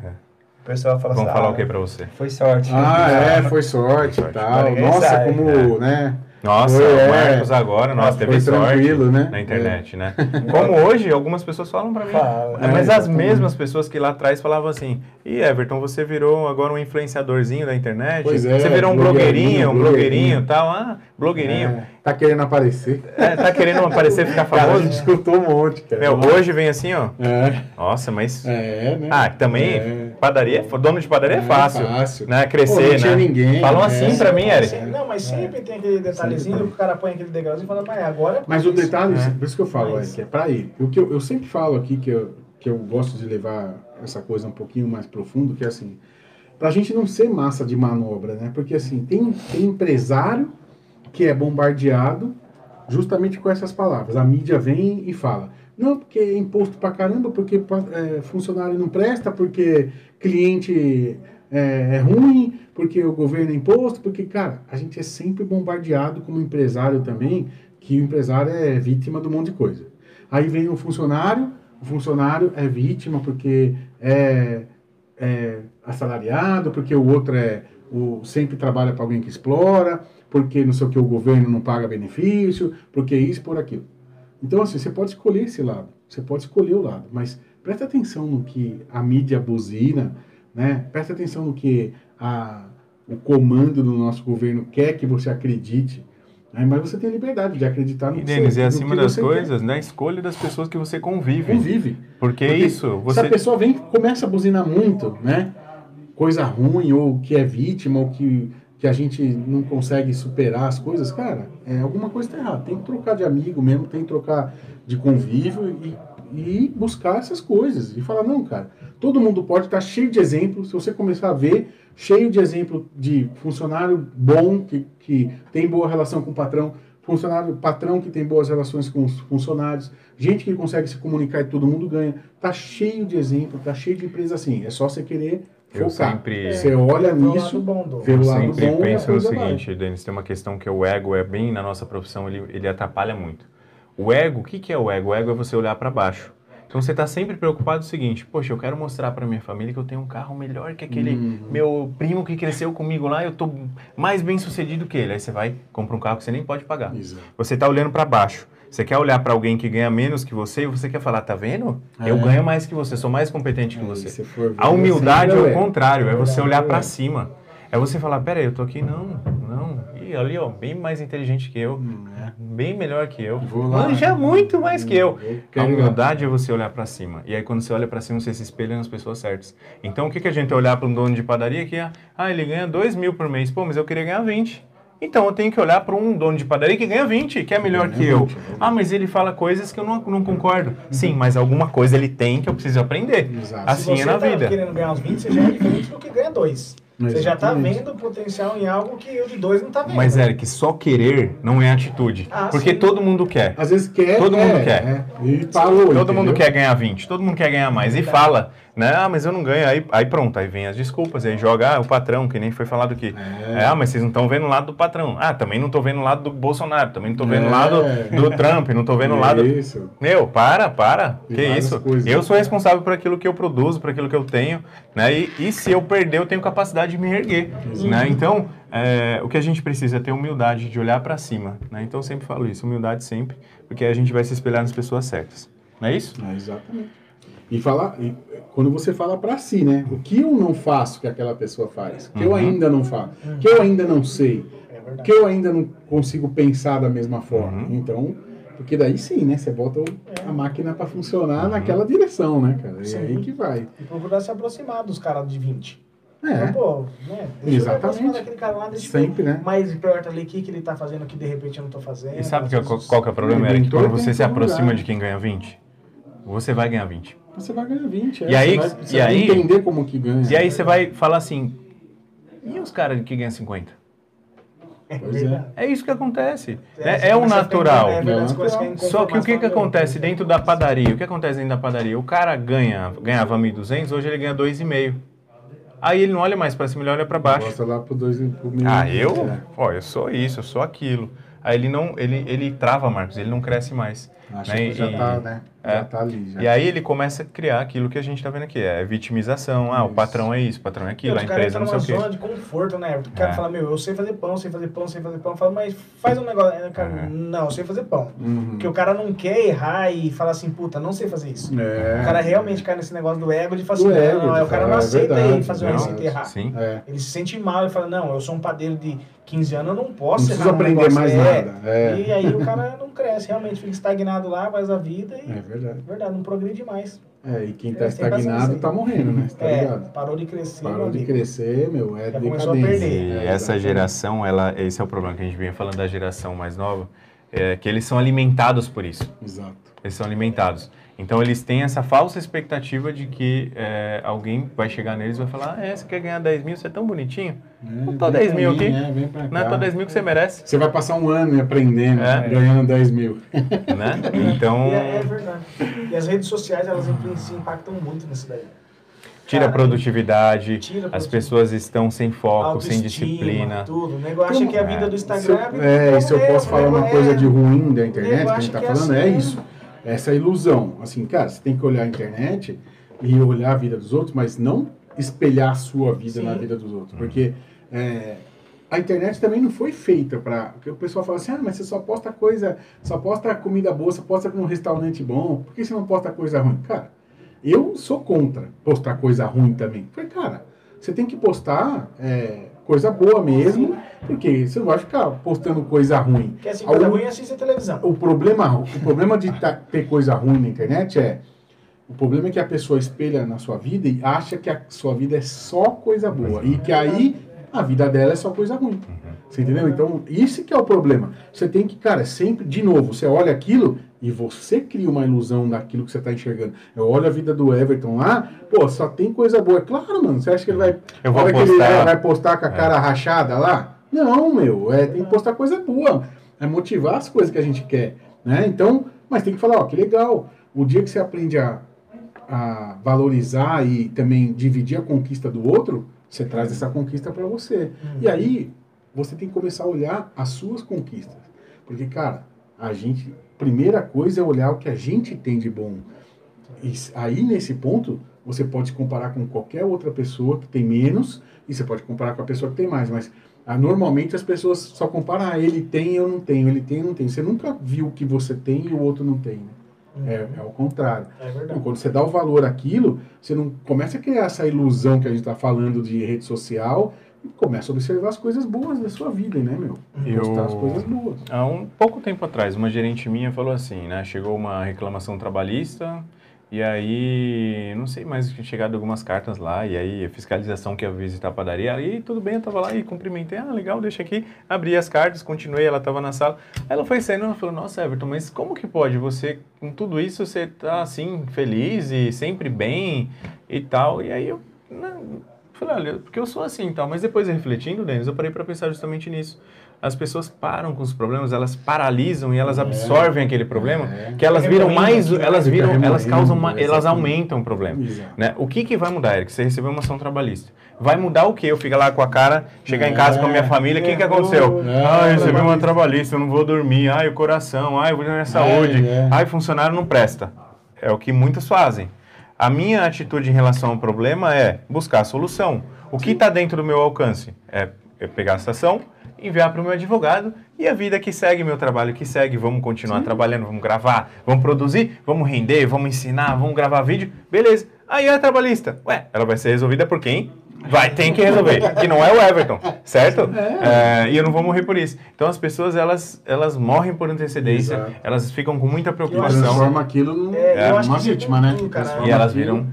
o pessoal fala Vamos assim, falar ah, o que pra você? Foi sorte. Ah, é, foi sorte e tal. Nossa, sabe, como, né? Nossa, Foi, o é. Marcos agora, nossa, teve sorte né? na internet, né? Como hoje, algumas pessoas falam pra mim. Fala. É, mas É, as mesmas pessoas que lá atrás falavam assim, e Everton, você virou agora um influenciadorzinho da internet? Pois é, você virou um blogueirinho, blogueirinho, um blogueirinho e tal. Ah, blogueirinho. É, tá querendo aparecer. É, tá querendo aparecer, ficar Cara, a famoso? gente escutou um monte, cara. Meu, hoje vem assim, ó. É, Nossa, mas. é, né? Ah, também, É. padaria, dono de padaria é, É fácil. fácil. Né? Pô, Crescer, não tinha né? ninguém, Falam é. assim pra mim, Eric. Sim, Não, mas sempre tem aquele detalhezinho Sempre que o cara põe aquele degrauzinho e fala, pai, agora é Mas o isso." detalhe, É. por isso que eu falo, Mas- é que é pra ele. O que eu, eu sempre falo aqui, que eu, que eu gosto de levar essa coisa um pouquinho mais profundo, que é assim, pra gente não ser massa de manobra, né? Porque assim, tem, tem empresário que é bombardeado justamente com essas palavras. A mídia vem e fala, não, porque é imposto pra caramba, porque é, funcionário não presta, porque cliente é, é ruim, porque o governo é imposto, porque, cara, a gente é sempre bombardeado como empresário também, que o empresário é vítima de um monte de coisa. Aí vem o funcionário, o funcionário é vítima porque é, é assalariado, porque o outro é o, sempre trabalha para alguém que explora, porque não sei o que o governo não paga benefício, porque isso, por aquilo. Então, assim, você pode escolher esse lado, você pode escolher o lado, mas presta atenção no que a mídia buzina, né? Presta atenção no que a, o comando do nosso governo quer que você acredite, né? mas você tem liberdade de acreditar no E, que Denis, você, e acima das coisas, na escolha das pessoas que você quer. convive. convive. Porque, Porque isso, Se você. a pessoa vem começa a buzinar muito, né? Coisa ruim, ou que é vítima, ou que, que a gente não consegue superar as coisas, cara, é, alguma coisa está errada. Tem que trocar de amigo mesmo, tem que trocar de convívio e, e buscar essas coisas. E falar, não, cara, todo mundo pode estar cheio de exemplos. Se você começar a ver, cheio de exemplo de funcionário bom, que, que tem boa relação com o patrão, funcionário, patrão que tem boas relações com os funcionários, gente que consegue se comunicar e todo mundo ganha. Tá cheio de exemplo, tá cheio de empresa assim. É só você querer Eu focar. sempre- Você olha nisso, lado bom do- vê o lado sempre bom e a penso no coisa vai. seguinte, Denis, tem uma questão que o ego é bem na nossa profissão, ele, ele atrapalha muito. O ego, o que, que é o ego? O ego é você olhar para baixo. Então você está sempre preocupado com o seguinte, poxa, eu quero mostrar para minha família que eu tenho um carro melhor que aquele Uhum. meu primo que cresceu comigo lá, eu tô mais bem sucedido que ele. Aí você vai, compra um carro que você nem pode pagar. Exato. Você está olhando para baixo. Você quer olhar para alguém que ganha menos que você e você quer falar, tá vendo? Eu É. ganho mais que você, sou mais competente que você. ver, A humildade é o contrário, é você olhar pra é. cima. É você falar, peraí, eu tô aqui, não, não. E ali, ó, bem mais inteligente que eu, Hum, é. bem melhor que eu. Vou lá. Manja muito mais que eu. Eu A humildade é você olhar pra cima. E aí, quando você olha pra cima, você se espelha nas pessoas certas. Então, o que, que a gente olhar para um dono de padaria que, ah, ele ganha 2 mil por mês. Pô, mas eu queria ganhar 20. Então, eu tenho que olhar para um dono de padaria que ganha 20, que é melhor que eu. 20, é verdade. Ah, mas ele fala coisas que eu não, não concordo. Sim, mas alguma coisa ele tem que eu preciso aprender. Exato. Assim Se é você na tá vida. querendo ganhar uns 20, você já é diferente do que ganha dois. Você já tá Exatamente. vendo o potencial em algo que o de dois não tá vendo. Mas, Eric, só querer não é atitude. Ah, porque sim. todo mundo quer. Às vezes quer. Todo é, mundo quer. é. E parou, Todo mundo entendeu? quer ganhar 20, todo mundo quer ganhar mais. E fala. Né? Ah, mas eu não ganho. Aí, aí pronto, aí vem as desculpas. Aí joga ah, o patrão, que nem foi falado aqui. É. Ah, mas vocês não estão vendo o lado do patrão. Ah, também não tô vendo o lado do Bolsonaro. Também não tô vendo o É. lado do Trump. Não tô vendo o lado... Isso. Meu, para, para. Tem que isso? coisas. Eu sou responsável por aquilo que eu produzo, por aquilo que eu tenho, né? E, e se eu perder, eu tenho capacidade de me erguer, né? Então, é, o que a gente precisa é ter humildade de olhar para cima, né? Então, eu sempre falo isso, humildade sempre, porque a gente vai se espelhar nas pessoas certas. Não é isso? É, exatamente. E falar, e quando você fala pra si, né? O que eu não faço que aquela pessoa faz? O que eu Uhum. ainda não faço? O que eu ainda não sei? É que eu ainda não consigo pensar da mesma forma? Uhum. Então, porque daí sim, né? Você bota o- a máquina pra funcionar naquela direção, né, cara? É Sim. aí que vai. E procurar se aproximar dos caras de 20. Então, É, pô, né? Eu Exatamente. me aproximar daquele cara lá, deixa eu sempre, né? mais perto ali, o que, que ele tá fazendo que de repente eu não tô fazendo. E sabe que, qual, que é o problema, Eric? Quando você se aproxima lugar. de quem ganha 20, você vai ganhar 20. Você vai ganhar 20. é, E aí- você vai, você e vai aí- entender como que ganha. E aí você vai falar assim, e os caras que ganham 50? É Pois é. É isso que acontece. você É, é o natural. É É é Só que o que, que inconformação, acontece dentro da padaria? O que acontece dentro da padaria? O cara ganha, ganhava 1.200, hoje ele ganha 2,5. Aí ele não olha mais pra cima, ele olha pra baixo. Gosta lá pro dois pro meio. Ah, eu? É. Ó, eu sou isso, eu sou aquilo. Aí ele não, ele, ele trava, Marcos, ele não cresce mais. Acho né? que já E- tá, né? é. Já tá ali. Já. E aí ele começa a criar aquilo que a gente tá vendo aqui, é vitimização. Ah, o Isso. patrão é isso, o patrão é aquilo, a empresa não sei o numa quê. zona de conforto, né? O cara É. fala, meu, eu sei fazer pão, sei fazer pão, sei fazer pão. Fala, mas faz um negócio. Aí o cara, É. não, eu sei fazer pão. Uhum. Porque o cara não quer errar e falar assim, puta, não sei fazer isso. É. O cara realmente cai nesse negócio do ego de falar Do assim, ego, não, de o cara não é aceita verdade, aí fazer uma não, receita e errar. Sim. É. Ele se sente mal e fala, não, eu sou um padeiro de 15 anos, eu não posso Não errar precisa num aprender mais É. nada. É. E aí o cara não cresce, realmente fica estagnado lá, faz a vida e, É verdade. verdade, não progride mais. É, e quem É, tá tem estagnado paciência. tá morrendo, né? Você tá é, ligado? parou de crescer, Parou de crescer, meu, é Já decadência. perder. E É, essa geração, ela, esse é o problema que a gente vinha falando da geração mais nova, é que eles são alimentados por isso. Exato. Eles são alimentados. Então eles têm essa falsa expectativa de que é, alguém vai chegar neles e vai falar: ah, é, você quer ganhar 10 mil, você é tão bonitinho. Não tô vem 10 pra mil mim, aqui. É, vem pra Não é tô 10 mil que você merece. Você vai passar um ano aprendendo, É. ganhando 10 mil. né? Então, E é, é verdade. E as redes sociais, elas se impactam muito nisso daí. tira a produtividade, tira a as produtividade. pessoas estão sem foco, sem disciplina. Tudo. O negócio acha que a vida do Se Instagram eu, a vida é, e se eu posso é, falar uma coisa é- de ruim da internet, que a gente tá é falando, é assim. isso. Essa ilusão. Assim, cara, você tem que olhar a internet e olhar a vida dos outros, mas não espelhar a sua vida Sim. na vida dos outros. Porque é, a internet também não foi feita para. Porque o pessoal fala assim, ah, mas você só posta coisa, só posta comida boa, só posta num restaurante bom, por que você não posta coisa ruim? Cara, eu sou contra postar coisa ruim também. Falei, cara, você tem que postar é, coisa boa mesmo, porque você não vai ficar postando coisa ruim. Que assim, coisa Algum- ruim é assistir televisão. o problema, o problema de tá- ter coisa ruim na internet é o problema é que a pessoa espelha na sua vida e acha que a sua vida é só coisa boa e que aí a vida dela é só coisa ruim. Você entendeu? Então, isso que é o problema. Você tem que, cara, sempre, de novo, você olha aquilo e você cria uma ilusão daquilo que você está enxergando. Eu olho a vida do Everton lá, pô, só tem coisa boa. É Claro, mano, você acha que ele vai. Eu vou ele postar- é, vai postar com a cara rachada lá? Não, meu, é, tem que postar coisa boa. É motivar as coisas que a gente quer. Né? Então, mas tem que falar, ó, que legal. O dia que você aprende a, a valorizar e também dividir a conquista do outro, você traz essa conquista para você. E aí, você tem que começar a olhar as suas conquistas. Porque, cara, a gente. Primeira coisa é olhar o que a gente tem de bom. E aí, nesse ponto, você pode comparar com qualquer outra pessoa que tem menos, e você pode comparar com a pessoa que tem mais. Mas ah, normalmente as pessoas só comparam, ah, ele tem, eu não tenho, ele tem, eu não tenho. Você nunca viu o que você tem e o outro não tem. Né? É, é o contrário. É Então, quando você dá o valor àquilo, você não começa a criar essa ilusão que a gente está falando de rede social e começa a observar as coisas boas da sua vida, né, meu? Eu- Postar as coisas boas. Há um pouco tempo atrás, uma gerente minha falou assim, né? Chegou uma reclamação trabalhista e aí, não sei mais, tinha chegado algumas cartas lá e aí a fiscalização que ia visitar a padaria, aí tudo bem, eu tava lá e cumprimentei, ah, legal, deixa aqui, abri as cartas, continuei, ela tava na sala. Aí ela foi saindo, ela falou, nossa, Everton, mas como que pode você, com tudo isso, você tá assim, feliz e sempre bem e tal? E aí eu, né, falei, olha, porque eu sou assim e tal, mas depois refletindo, Denis, eu parei para pensar justamente nisso. as pessoas param com os problemas, elas paralisam e elas É. absorvem aquele problema, É. que elas viram mais, elas viram, elas causam, uma, elas aumentam o problema. Né? O que, que vai mudar, Eric? Você recebeu uma ação trabalhista. Vai mudar o quê? Eu fico lá com a cara, chegar em casa com a minha É. família, o que, que aconteceu? É. Ah, eu recebi uma Trabalhista. eu não vou dormir. Ai, o coração. Ai, eu vou na saúde. é. Ai, funcionário não presta. É o que muitos fazem. A minha atitude em relação ao problema é buscar a solução. O que está dentro do meu alcance? É, é pegar a estação, enviar para o meu advogado e a vida que segue, meu trabalho que segue. Vamos continuar trabalhando, vamos gravar, vamos produzir, vamos render, vamos ensinar, vamos gravar vídeo. Beleza. Aí é a trabalhista. Ué, ela vai ser resolvida por quem? Vai, tem que resolver. Que não é o Everton, certo? É, e eu não vou morrer por isso. Então as pessoas, elas, elas morrem por antecedência, Exato. elas ficam com muita preocupação. transforma aquilo num, É, uma é vítima, né? E elas viram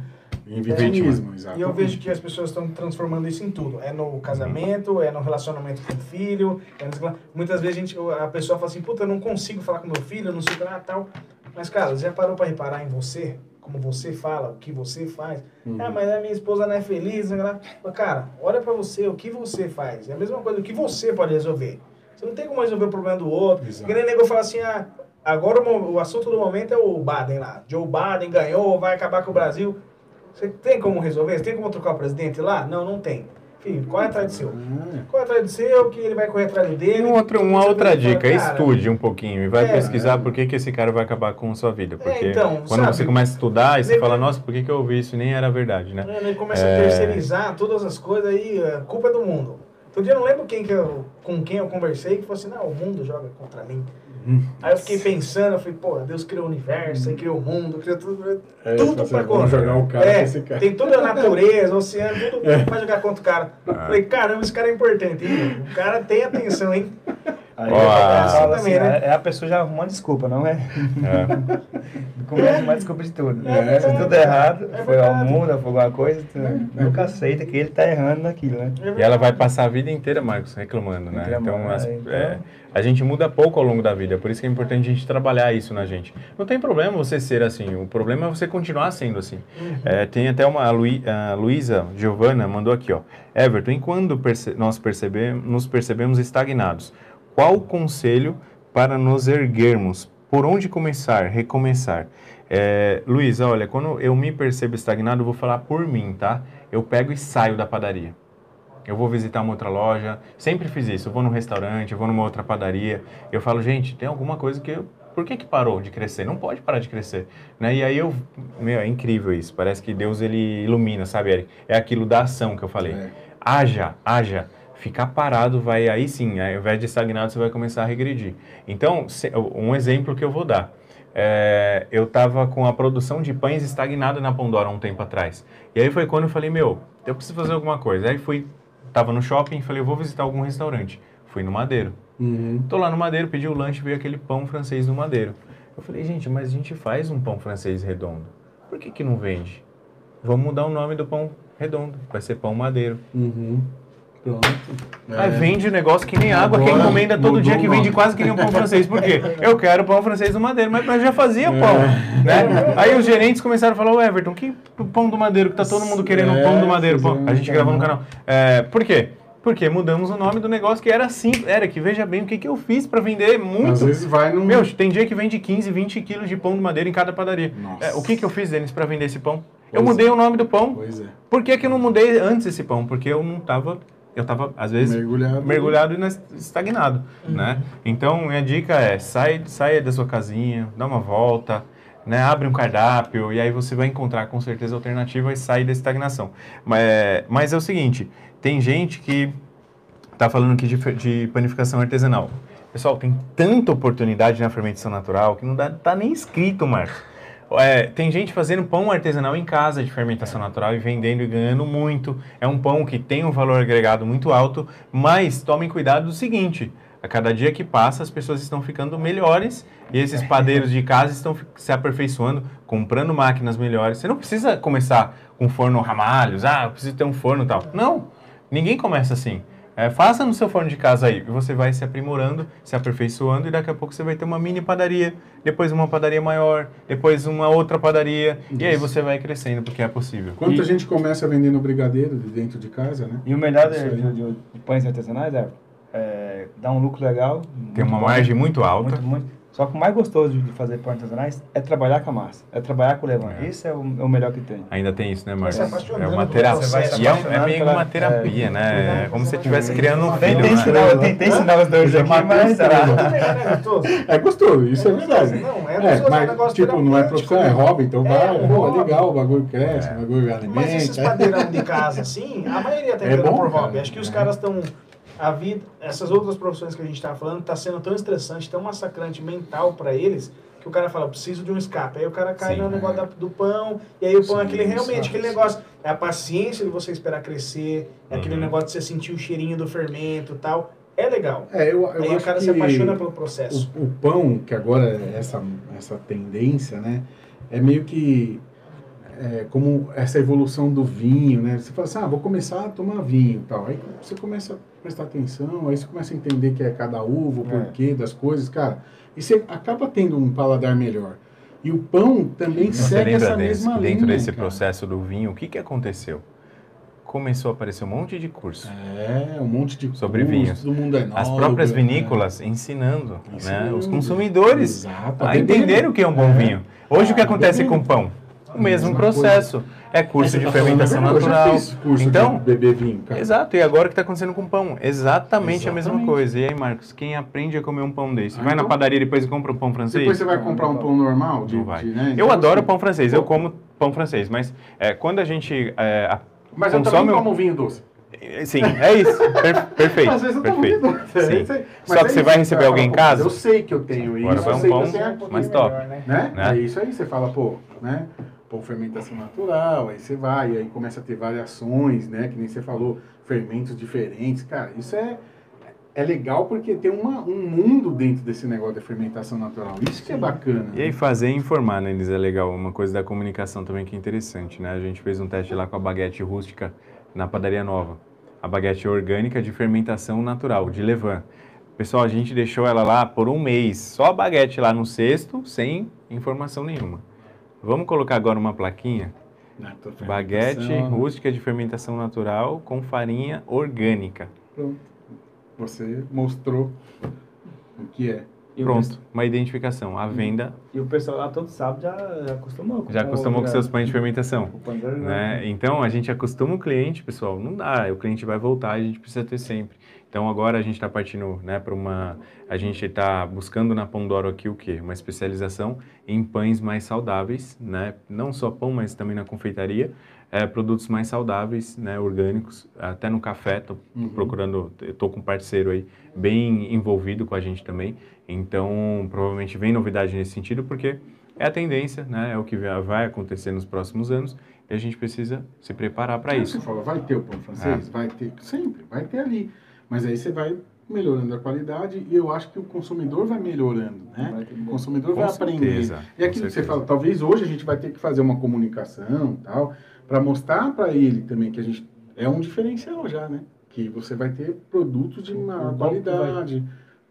em vitimismo, exato. E eu vejo que as pessoas estão transformando isso em tudo. É no casamento, é no relacionamento com o filho. É no... Muitas vezes a, gente, a pessoa fala assim, puta, eu não consigo falar com meu filho, eu não sei o que lá, tal. Mas, cara, você já parou pra reparar em você? Como você fala, o que você faz? Uhum. Ah, mas a minha esposa não é feliz. Mas, Cara, olha pra você, o que você faz. É a mesma coisa, o que você pode resolver. Você não tem como resolver o problema do outro. Exato. Que nem nego fala assim, ah, agora o, o assunto do momento é o Biden lá. Joe Biden ganhou, vai acabar com o Brasil. Você tem como resolver? Você tem como trocar o presidente lá? Não, não tem. Filho, corre atrás do seu. Ah, Corre atrás do seu, que ele vai correr atrás dele. um outro- uma outra dica, cara, estude um pouquinho e vai É, pesquisar é. por que, que esse cara vai acabar com a sua vida. Porque então, quando sabe? você começa a estudar, e você fala, nossa, por que, que eu ouvi isso? E nem era verdade, né? Ele começa É. a terceirizar todas as coisas aí, a culpa é do mundo. Outro dia eu não lembro quem que eu, com quem eu conversei que falou assim, não, o mundo joga contra mim. Hum. Aí eu fiquei pensando, eu falei, pô, Deus criou o universo, aí criou o mundo, criou tudo, É, tudo pra contra. jogar o cara é, cara. Tem toda a natureza, o oceano, tudo É. pra jogar contra o cara. Falei, caramba, esse cara é importante, hein? O cara tem atenção, hein? Aí eu ah. falo assim, Também, né? é a pessoa já arrumando desculpa, não é? É. Começa a arrumar desculpa de tudo. É, Se tudo errado, É foi ao mundo, foi alguma coisa, tu nunca aceita que ele tá errando naquilo, né? E ela vai passar a vida inteira, Marcos, reclamando, né? Reclamando, então, as- é, então- é, a gente muda pouco ao longo da vida, por isso que é importante a gente trabalhar isso na gente. Não tem problema você ser assim, o problema é você continuar sendo assim. É, tem até uma, a, Lui, a Luísa Giovana mandou aqui, ó. Everton, e quando perce- nós percebemos, nos percebemos estagnados, qual o conselho para nos erguermos? Por onde começar, recomeçar? É, Luísa, olha, quando eu me percebo estagnado, eu vou falar por mim, tá? Eu pego e saio da padaria. Eu vou visitar uma outra loja, sempre fiz isso. Eu vou num restaurante, eu vou numa outra padaria. Eu falo, gente, tem alguma coisa que eu. Por que, que parou de crescer? Não pode parar de crescer. Né? E aí eu. Meu, é incrível isso. Parece que Deus ele ilumina, sabe, Eric? É aquilo da ação que eu falei. É. Haja, haja. Ficar parado vai aí sim, ao invés de estagnado, você vai começar a regredir. Então, se- um exemplo que eu vou dar. É, eu estava com a produção de pães estagnada na Pandora um tempo atrás. E aí foi quando eu falei, meu, eu preciso fazer alguma coisa. Aí fui, tava no shopping, falei, eu vou visitar algum restaurante. Fui no Madeiro. Uhum. Tô lá no Madeiro, pedi o lanche, veio aquele pão francês no Madeiro. Eu falei, gente, mas a gente faz um pão francês redondo. Por que que não vende? Vamos mudar o nome do pão redondo. Vai ser pão Madeiro. Uhum. Pronto. Aí É. vende o negócio que nem água, que Agora encomenda todo dia, o que vende quase que nem um pão francês. Por quê? Eu quero pão francês do Madeiro, mas nós já fazia o pão, É. né? Aí os gerentes começaram a falar, ô Everton, que pão do Madeiro, que tá todo mundo querendo É, pão do Madeiro. Pão. fizemos A gente gravou no canal. É, por quê? Porque mudamos o nome do negócio que era assim, era que veja bem o que, que eu fiz pra vender muito. Às vezes vai num. Meu, tem dia que vende 15, 20 quilos de pão do Madeiro em cada padaria. É, o que, que eu fiz, Denis, pra vender esse pão? Eu Pois mudei o nome do pão. Pois é. Por que, que eu não mudei antes esse pão? Porque eu não tava. Eu tava, às vezes, Mergulhado. mergulhado e estagnado, né? Então, minha dica é, sai, saia da sua casinha, dá uma volta, né? Abre um cardápio e aí você vai encontrar com certeza alternativa e sair da estagnação. Mas, mas é o seguinte, tem gente que tá falando aqui de, de panificação artesanal. Pessoal, tem tanta oportunidade na fermentação natural que não dá, tá nem escrito, Marcos. É, tem gente fazendo pão artesanal em casa de fermentação natural e vendendo e ganhando muito. É um pão que tem um valor agregado muito alto, mas tomem cuidado do seguinte: a cada dia que passa, as pessoas estão ficando melhores e esses padeiros de casa estão se aperfeiçoando, comprando máquinas melhores. Você não precisa começar com forno ramalhos, ah, eu preciso ter um forno e tal. Não, ninguém começa assim. É, faça no seu forno de casa aí e você vai se aprimorando, se aperfeiçoando e daqui a pouco você vai ter uma mini padaria, depois uma padaria maior, depois uma outra padaria e aí você vai crescendo porque é possível. Quanta E- gente começa vendendo brigadeiro de dentro de casa, né? E o melhor de, Isso de- de- de pães artesanais é é, dá um lucro legal. Tem uma bom, margem muito alta. Muito, muito. Só que o mais gostoso de fazer pão artesanais é trabalhar com a massa, é trabalhar com o levain. É. Esse é o, é o melhor que tem. Ainda tem isso, né, Marcos? Vai se apaixonando É uma pelo terapia. é, é meio uma terapia, é, né? É como se você estivesse criando um filho, ensinar, né? eu tentei ensinar os dois aqui, mas Tudo legal, né, gostoso? É gostoso, isso é, É verdade. gostoso, não, é É, gostoso, é um negócio tipo, não é profissão, é né? hobby, então É, vai, pô, hobby. legal, o bagulho cresce, É. o bagulho Mas esses alimenta. padeirão de casa, assim, a maioria tá É entrando bom, por hobby. Acho que os É. caras estão. A vida, essas outras profissões que a gente tá falando, tá sendo tão estressante, tão massacrante mental pra eles, que o cara fala, preciso de um escape. Aí o cara cai Sim, no é. negócio da- do pão, e aí o pão é Sim, aquele realmente, aquele negócio. É a paciência de você esperar crescer, é aquele Uhum. negócio de você sentir o cheirinho do fermento e tal. É legal. É, eu, eu aí o cara se apaixona pelo processo. O, o pão, que agora é essa, essa tendência, né? É meio que é, como essa evolução do vinho, né? Você fala assim, ah, vou começar a tomar vinho e tal. Aí você começa a prestar atenção, aí você começa a entender que é cada uva, o É. porquê das coisas, cara. E você acaba tendo um paladar melhor. E o pão também Você segue essa desse, mesma dentro linha, desse cara. processo do vinho, o que, que aconteceu? Começou a aparecer um monte de curso. É, um monte de Sobre curso, vinhos. todo mundo é As próprias né? vinícolas ensinando, né, Ensinando. os consumidores Exato, a entender o que é um bom É. vinho. Hoje o que Ah, acontece com o pão? O mesmo processo. É curso de fermentação verdade, eu já natural. fiz curso Então, de beber vinho, cara. Exato, e agora o que está acontecendo com o pão? Exatamente, a mesma Exatamente. coisa. E aí, Marcos, quem aprende a comer um pão desse? Ah, Vai na então- padaria e depois compra um pão francês? Depois você vai comprar um pão normal? De, Não vai. de, né? Eu Então, adoro assim, pão francês, eu como pão francês, mas é, quando a gente é, a- Mas eu consome também um- como vinho doce. Sim, é isso. Per- perfeito. Às vezes eu perfeito. doce. Sim. eu. Só Mas que é você vai receber alguém em casa? Eu sei que eu tenho isso, Agora vai eu um sei pão eu mais top. melhor, né? Né? Né? É isso aí, você fala, pô, né? Pô, fermentação natural, aí você vai, aí começa a ter variações, né? Que nem você falou, fermentos diferentes. Cara, isso é, é legal porque tem uma, um mundo dentro desse negócio da fermentação natural. Isso que é bacana. E aí fazer e informar, né, Elis, é legal. Uma coisa da comunicação também que é interessante, né? A gente fez um teste lá com a baguete rústica na padaria nova. A baguete orgânica de fermentação natural, de levain. Pessoal, a gente deixou ela lá por um mês, só a baguete lá no cesto, sem informação nenhuma. Vamos colocar agora uma plaquinha? Baguete rústica de fermentação natural com farinha orgânica. Pronto. Você mostrou o que é. E Pronto, pessoal- uma identificação. A venda E o pessoal lá todo sábado já, já acostumou. já com acostumou com seus pães de fermentação. né? Então a gente acostuma o cliente, pessoal. Não dá, o cliente vai voltar, a gente precisa ter sempre. Então agora a gente está partindo, né, para uma, a gente está buscando na Pandoro aqui o quê? Uma especialização em pães mais saudáveis, né? Não só pão, mas também na confeitaria, é, produtos mais saudáveis, né, orgânicos. Até no café, tô Uhum. procurando, tô com um parceiro aí bem envolvido com a gente também. Então provavelmente vem novidade nesse sentido, porque é a tendência, né? É o que vai acontecer nos próximos anos e a gente precisa se preparar para Aí isso. Você fala, vai ter o pão francês? É. Vai ter, sempre, vai ter ali. Mas aí você vai melhorando a qualidade e eu acho que o consumidor vai melhorando, né? O consumidor Com vai aprender. certeza, E com aquilo que você fala, talvez hoje a gente vai ter que fazer uma comunicação tal, para mostrar para ele também que a gente é um diferencial já, né? Que você vai ter produtos de maior qualidade,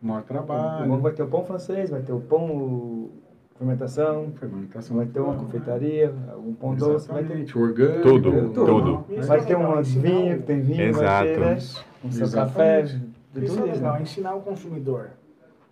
maior trabalho, vai ter o pão francês, vai ter o pão fermentação, fermentação vai ter uma natural. confeitaria, um pão doce, vai ter orgânico, Tudo, né? tudo. Isso Vai é ter um ensinar vinho, tem vinho, Exato. vai ter, né? Um seu café, de Isso tudo é legal, né? ensinar o consumidor.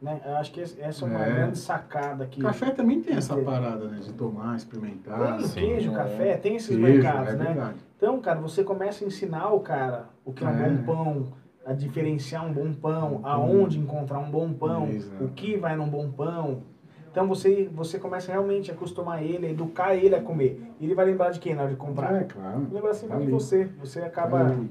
Né? Eu acho que essa é uma É. grande sacada aqui. Café também tem essa parada, né? De tomar, experimentar. Tem queijo, É. café, tem esses Queijo, mercados, é né? verdade. Então, cara, você começa a ensinar o cara o que é um É. bom pão, a diferenciar um bom pão, Bom pão. aonde encontrar um bom pão, Exato. o que vai num bom pão. Então você, você começa realmente a acostumar ele, a educar ele a comer. E ele vai lembrar de quem na hora de comprar? É, claro. Lembra sempre de Ali. você. Você acaba. Aí,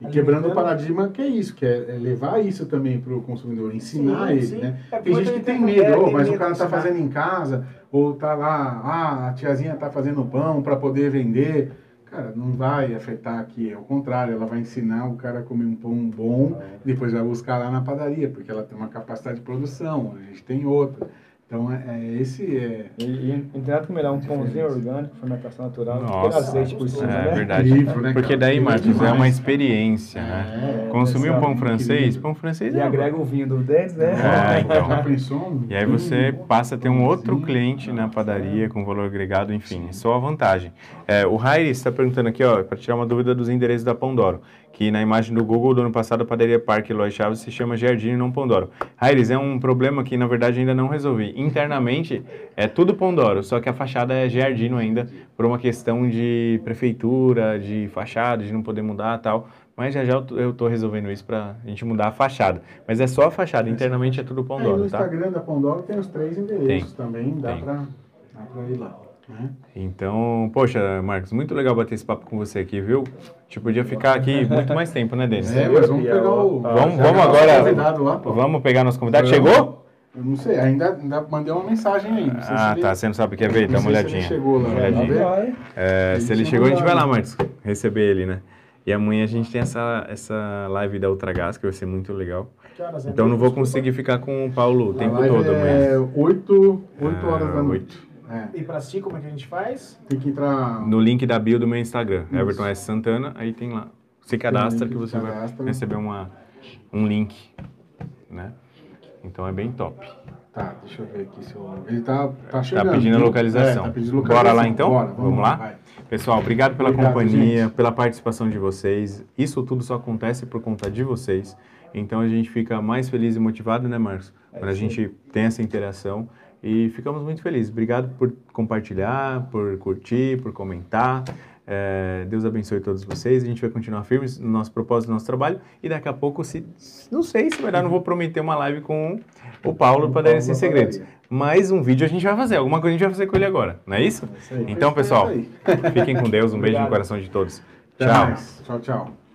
E quebrando o paradigma que é isso, que é, é levar isso também para o consumidor, ensinar Sim, ele, sim. né? É, Tem gente que tem medo, oh, mas medo o cara tá ensinar. fazendo em casa, ou tá lá, ah, a tiazinha tá fazendo pão para poder vender. Cara, não vai afetar aqui, é o contrário, ela vai ensinar o cara a comer um pão bom, depois vai buscar lá na padaria, porque ela tem uma capacidade de produção, a gente tem outra. Então, é, é esse é... E, e nada que melhor um pãozinho orgânico, fermentação natural, Nossa. azeite por cima, É né? verdade. Incrível, né, Porque daí, Marcos, é uma experiência, né? É, Consumir um pão incrível. francês, pão francês E é agrega o vinho do dentes, né? É, então. Já pensou? E aí você passa a ter um outro cliente na padaria com valor agregado, enfim, só a vantagem. É, o Rairi está perguntando aqui, ó, para tirar uma dúvida dos endereços da Pandoro. Que na imagem do Google do ano passado a padaria Parque Eloy Chaves se chama Jardim e não Pondoro. Railes, é um problema que na verdade ainda não resolvi. Internamente é tudo Pondoro, só que a fachada é Giardino ainda, por uma questão de prefeitura, de fachada, de não poder mudar tal. Mas já já eu tô resolvendo isso pra gente mudar a fachada. Mas é só a fachada, internamente é tudo Aí no Pondoro, tá? Instagram da Pandora tem os três endereços também, dá tem. pra, dá pra ir lá. Né? Então, poxa, Marcos, muito legal bater esse papo com você aqui, viu? A gente podia ficar aqui muito mais tempo, né, Denis? É, mas vamos pegar o. Vamos- vamos o agora- convidado lá, pô. Vamos pegar nosso convidado. Chegou? Eu não sei, ainda, ainda mandei uma mensagem aí. Não sei Ah, se tá. ele- Você não sabe o que é ver? Dá uma sei se ele olhadinha. chegou lá, olhadinha. É, se ele chegou, a gente vai lá. Marcos, receber ele, né? E amanhã a gente tem essa, essa live da Ultragás, que vai ser muito legal. É Então não vou Desculpa. conseguir ficar com o Paulo o tempo todo amanhã. É 8, 8 Ah, horas da noite. oito. É, E pra assistir, como é que a gente faz? tem que entrar. No link da bio do meu Instagram, Isso. Everton S. Santana, aí tem lá. Se cadastra link que você vai cadastra. receber uma, um link, né? Então é bem top. Tá, deixa eu ver aqui se eu. Ele tá, tá chegando. pedindo a localização. É, tá pedindo Bora localização. lá, então? Bora, Vamos lá? vai. Pessoal, obrigado pela Obrigado, companhia, gente. pela participação de vocês. Isso tudo só acontece por conta de vocês. Então a gente fica mais feliz e motivado, né, Marcos? Quando a gente tem essa interação e ficamos muito felizes. Obrigado por compartilhar, por curtir, por comentar. É, Deus abençoe todos vocês. A gente vai continuar firmes no nosso propósito, no nosso trabalho. E daqui a pouco, se não sei se vai dar, não vou prometer uma live com o Paulo para dar esses segredos. Mas um vídeo a gente vai fazer. Alguma coisa a gente vai fazer com ele agora, não é isso? É isso. Então, pessoal, É isso aí. fiquem com Deus. Um beijo no coração de todos. Tchau. Tchau, tchau.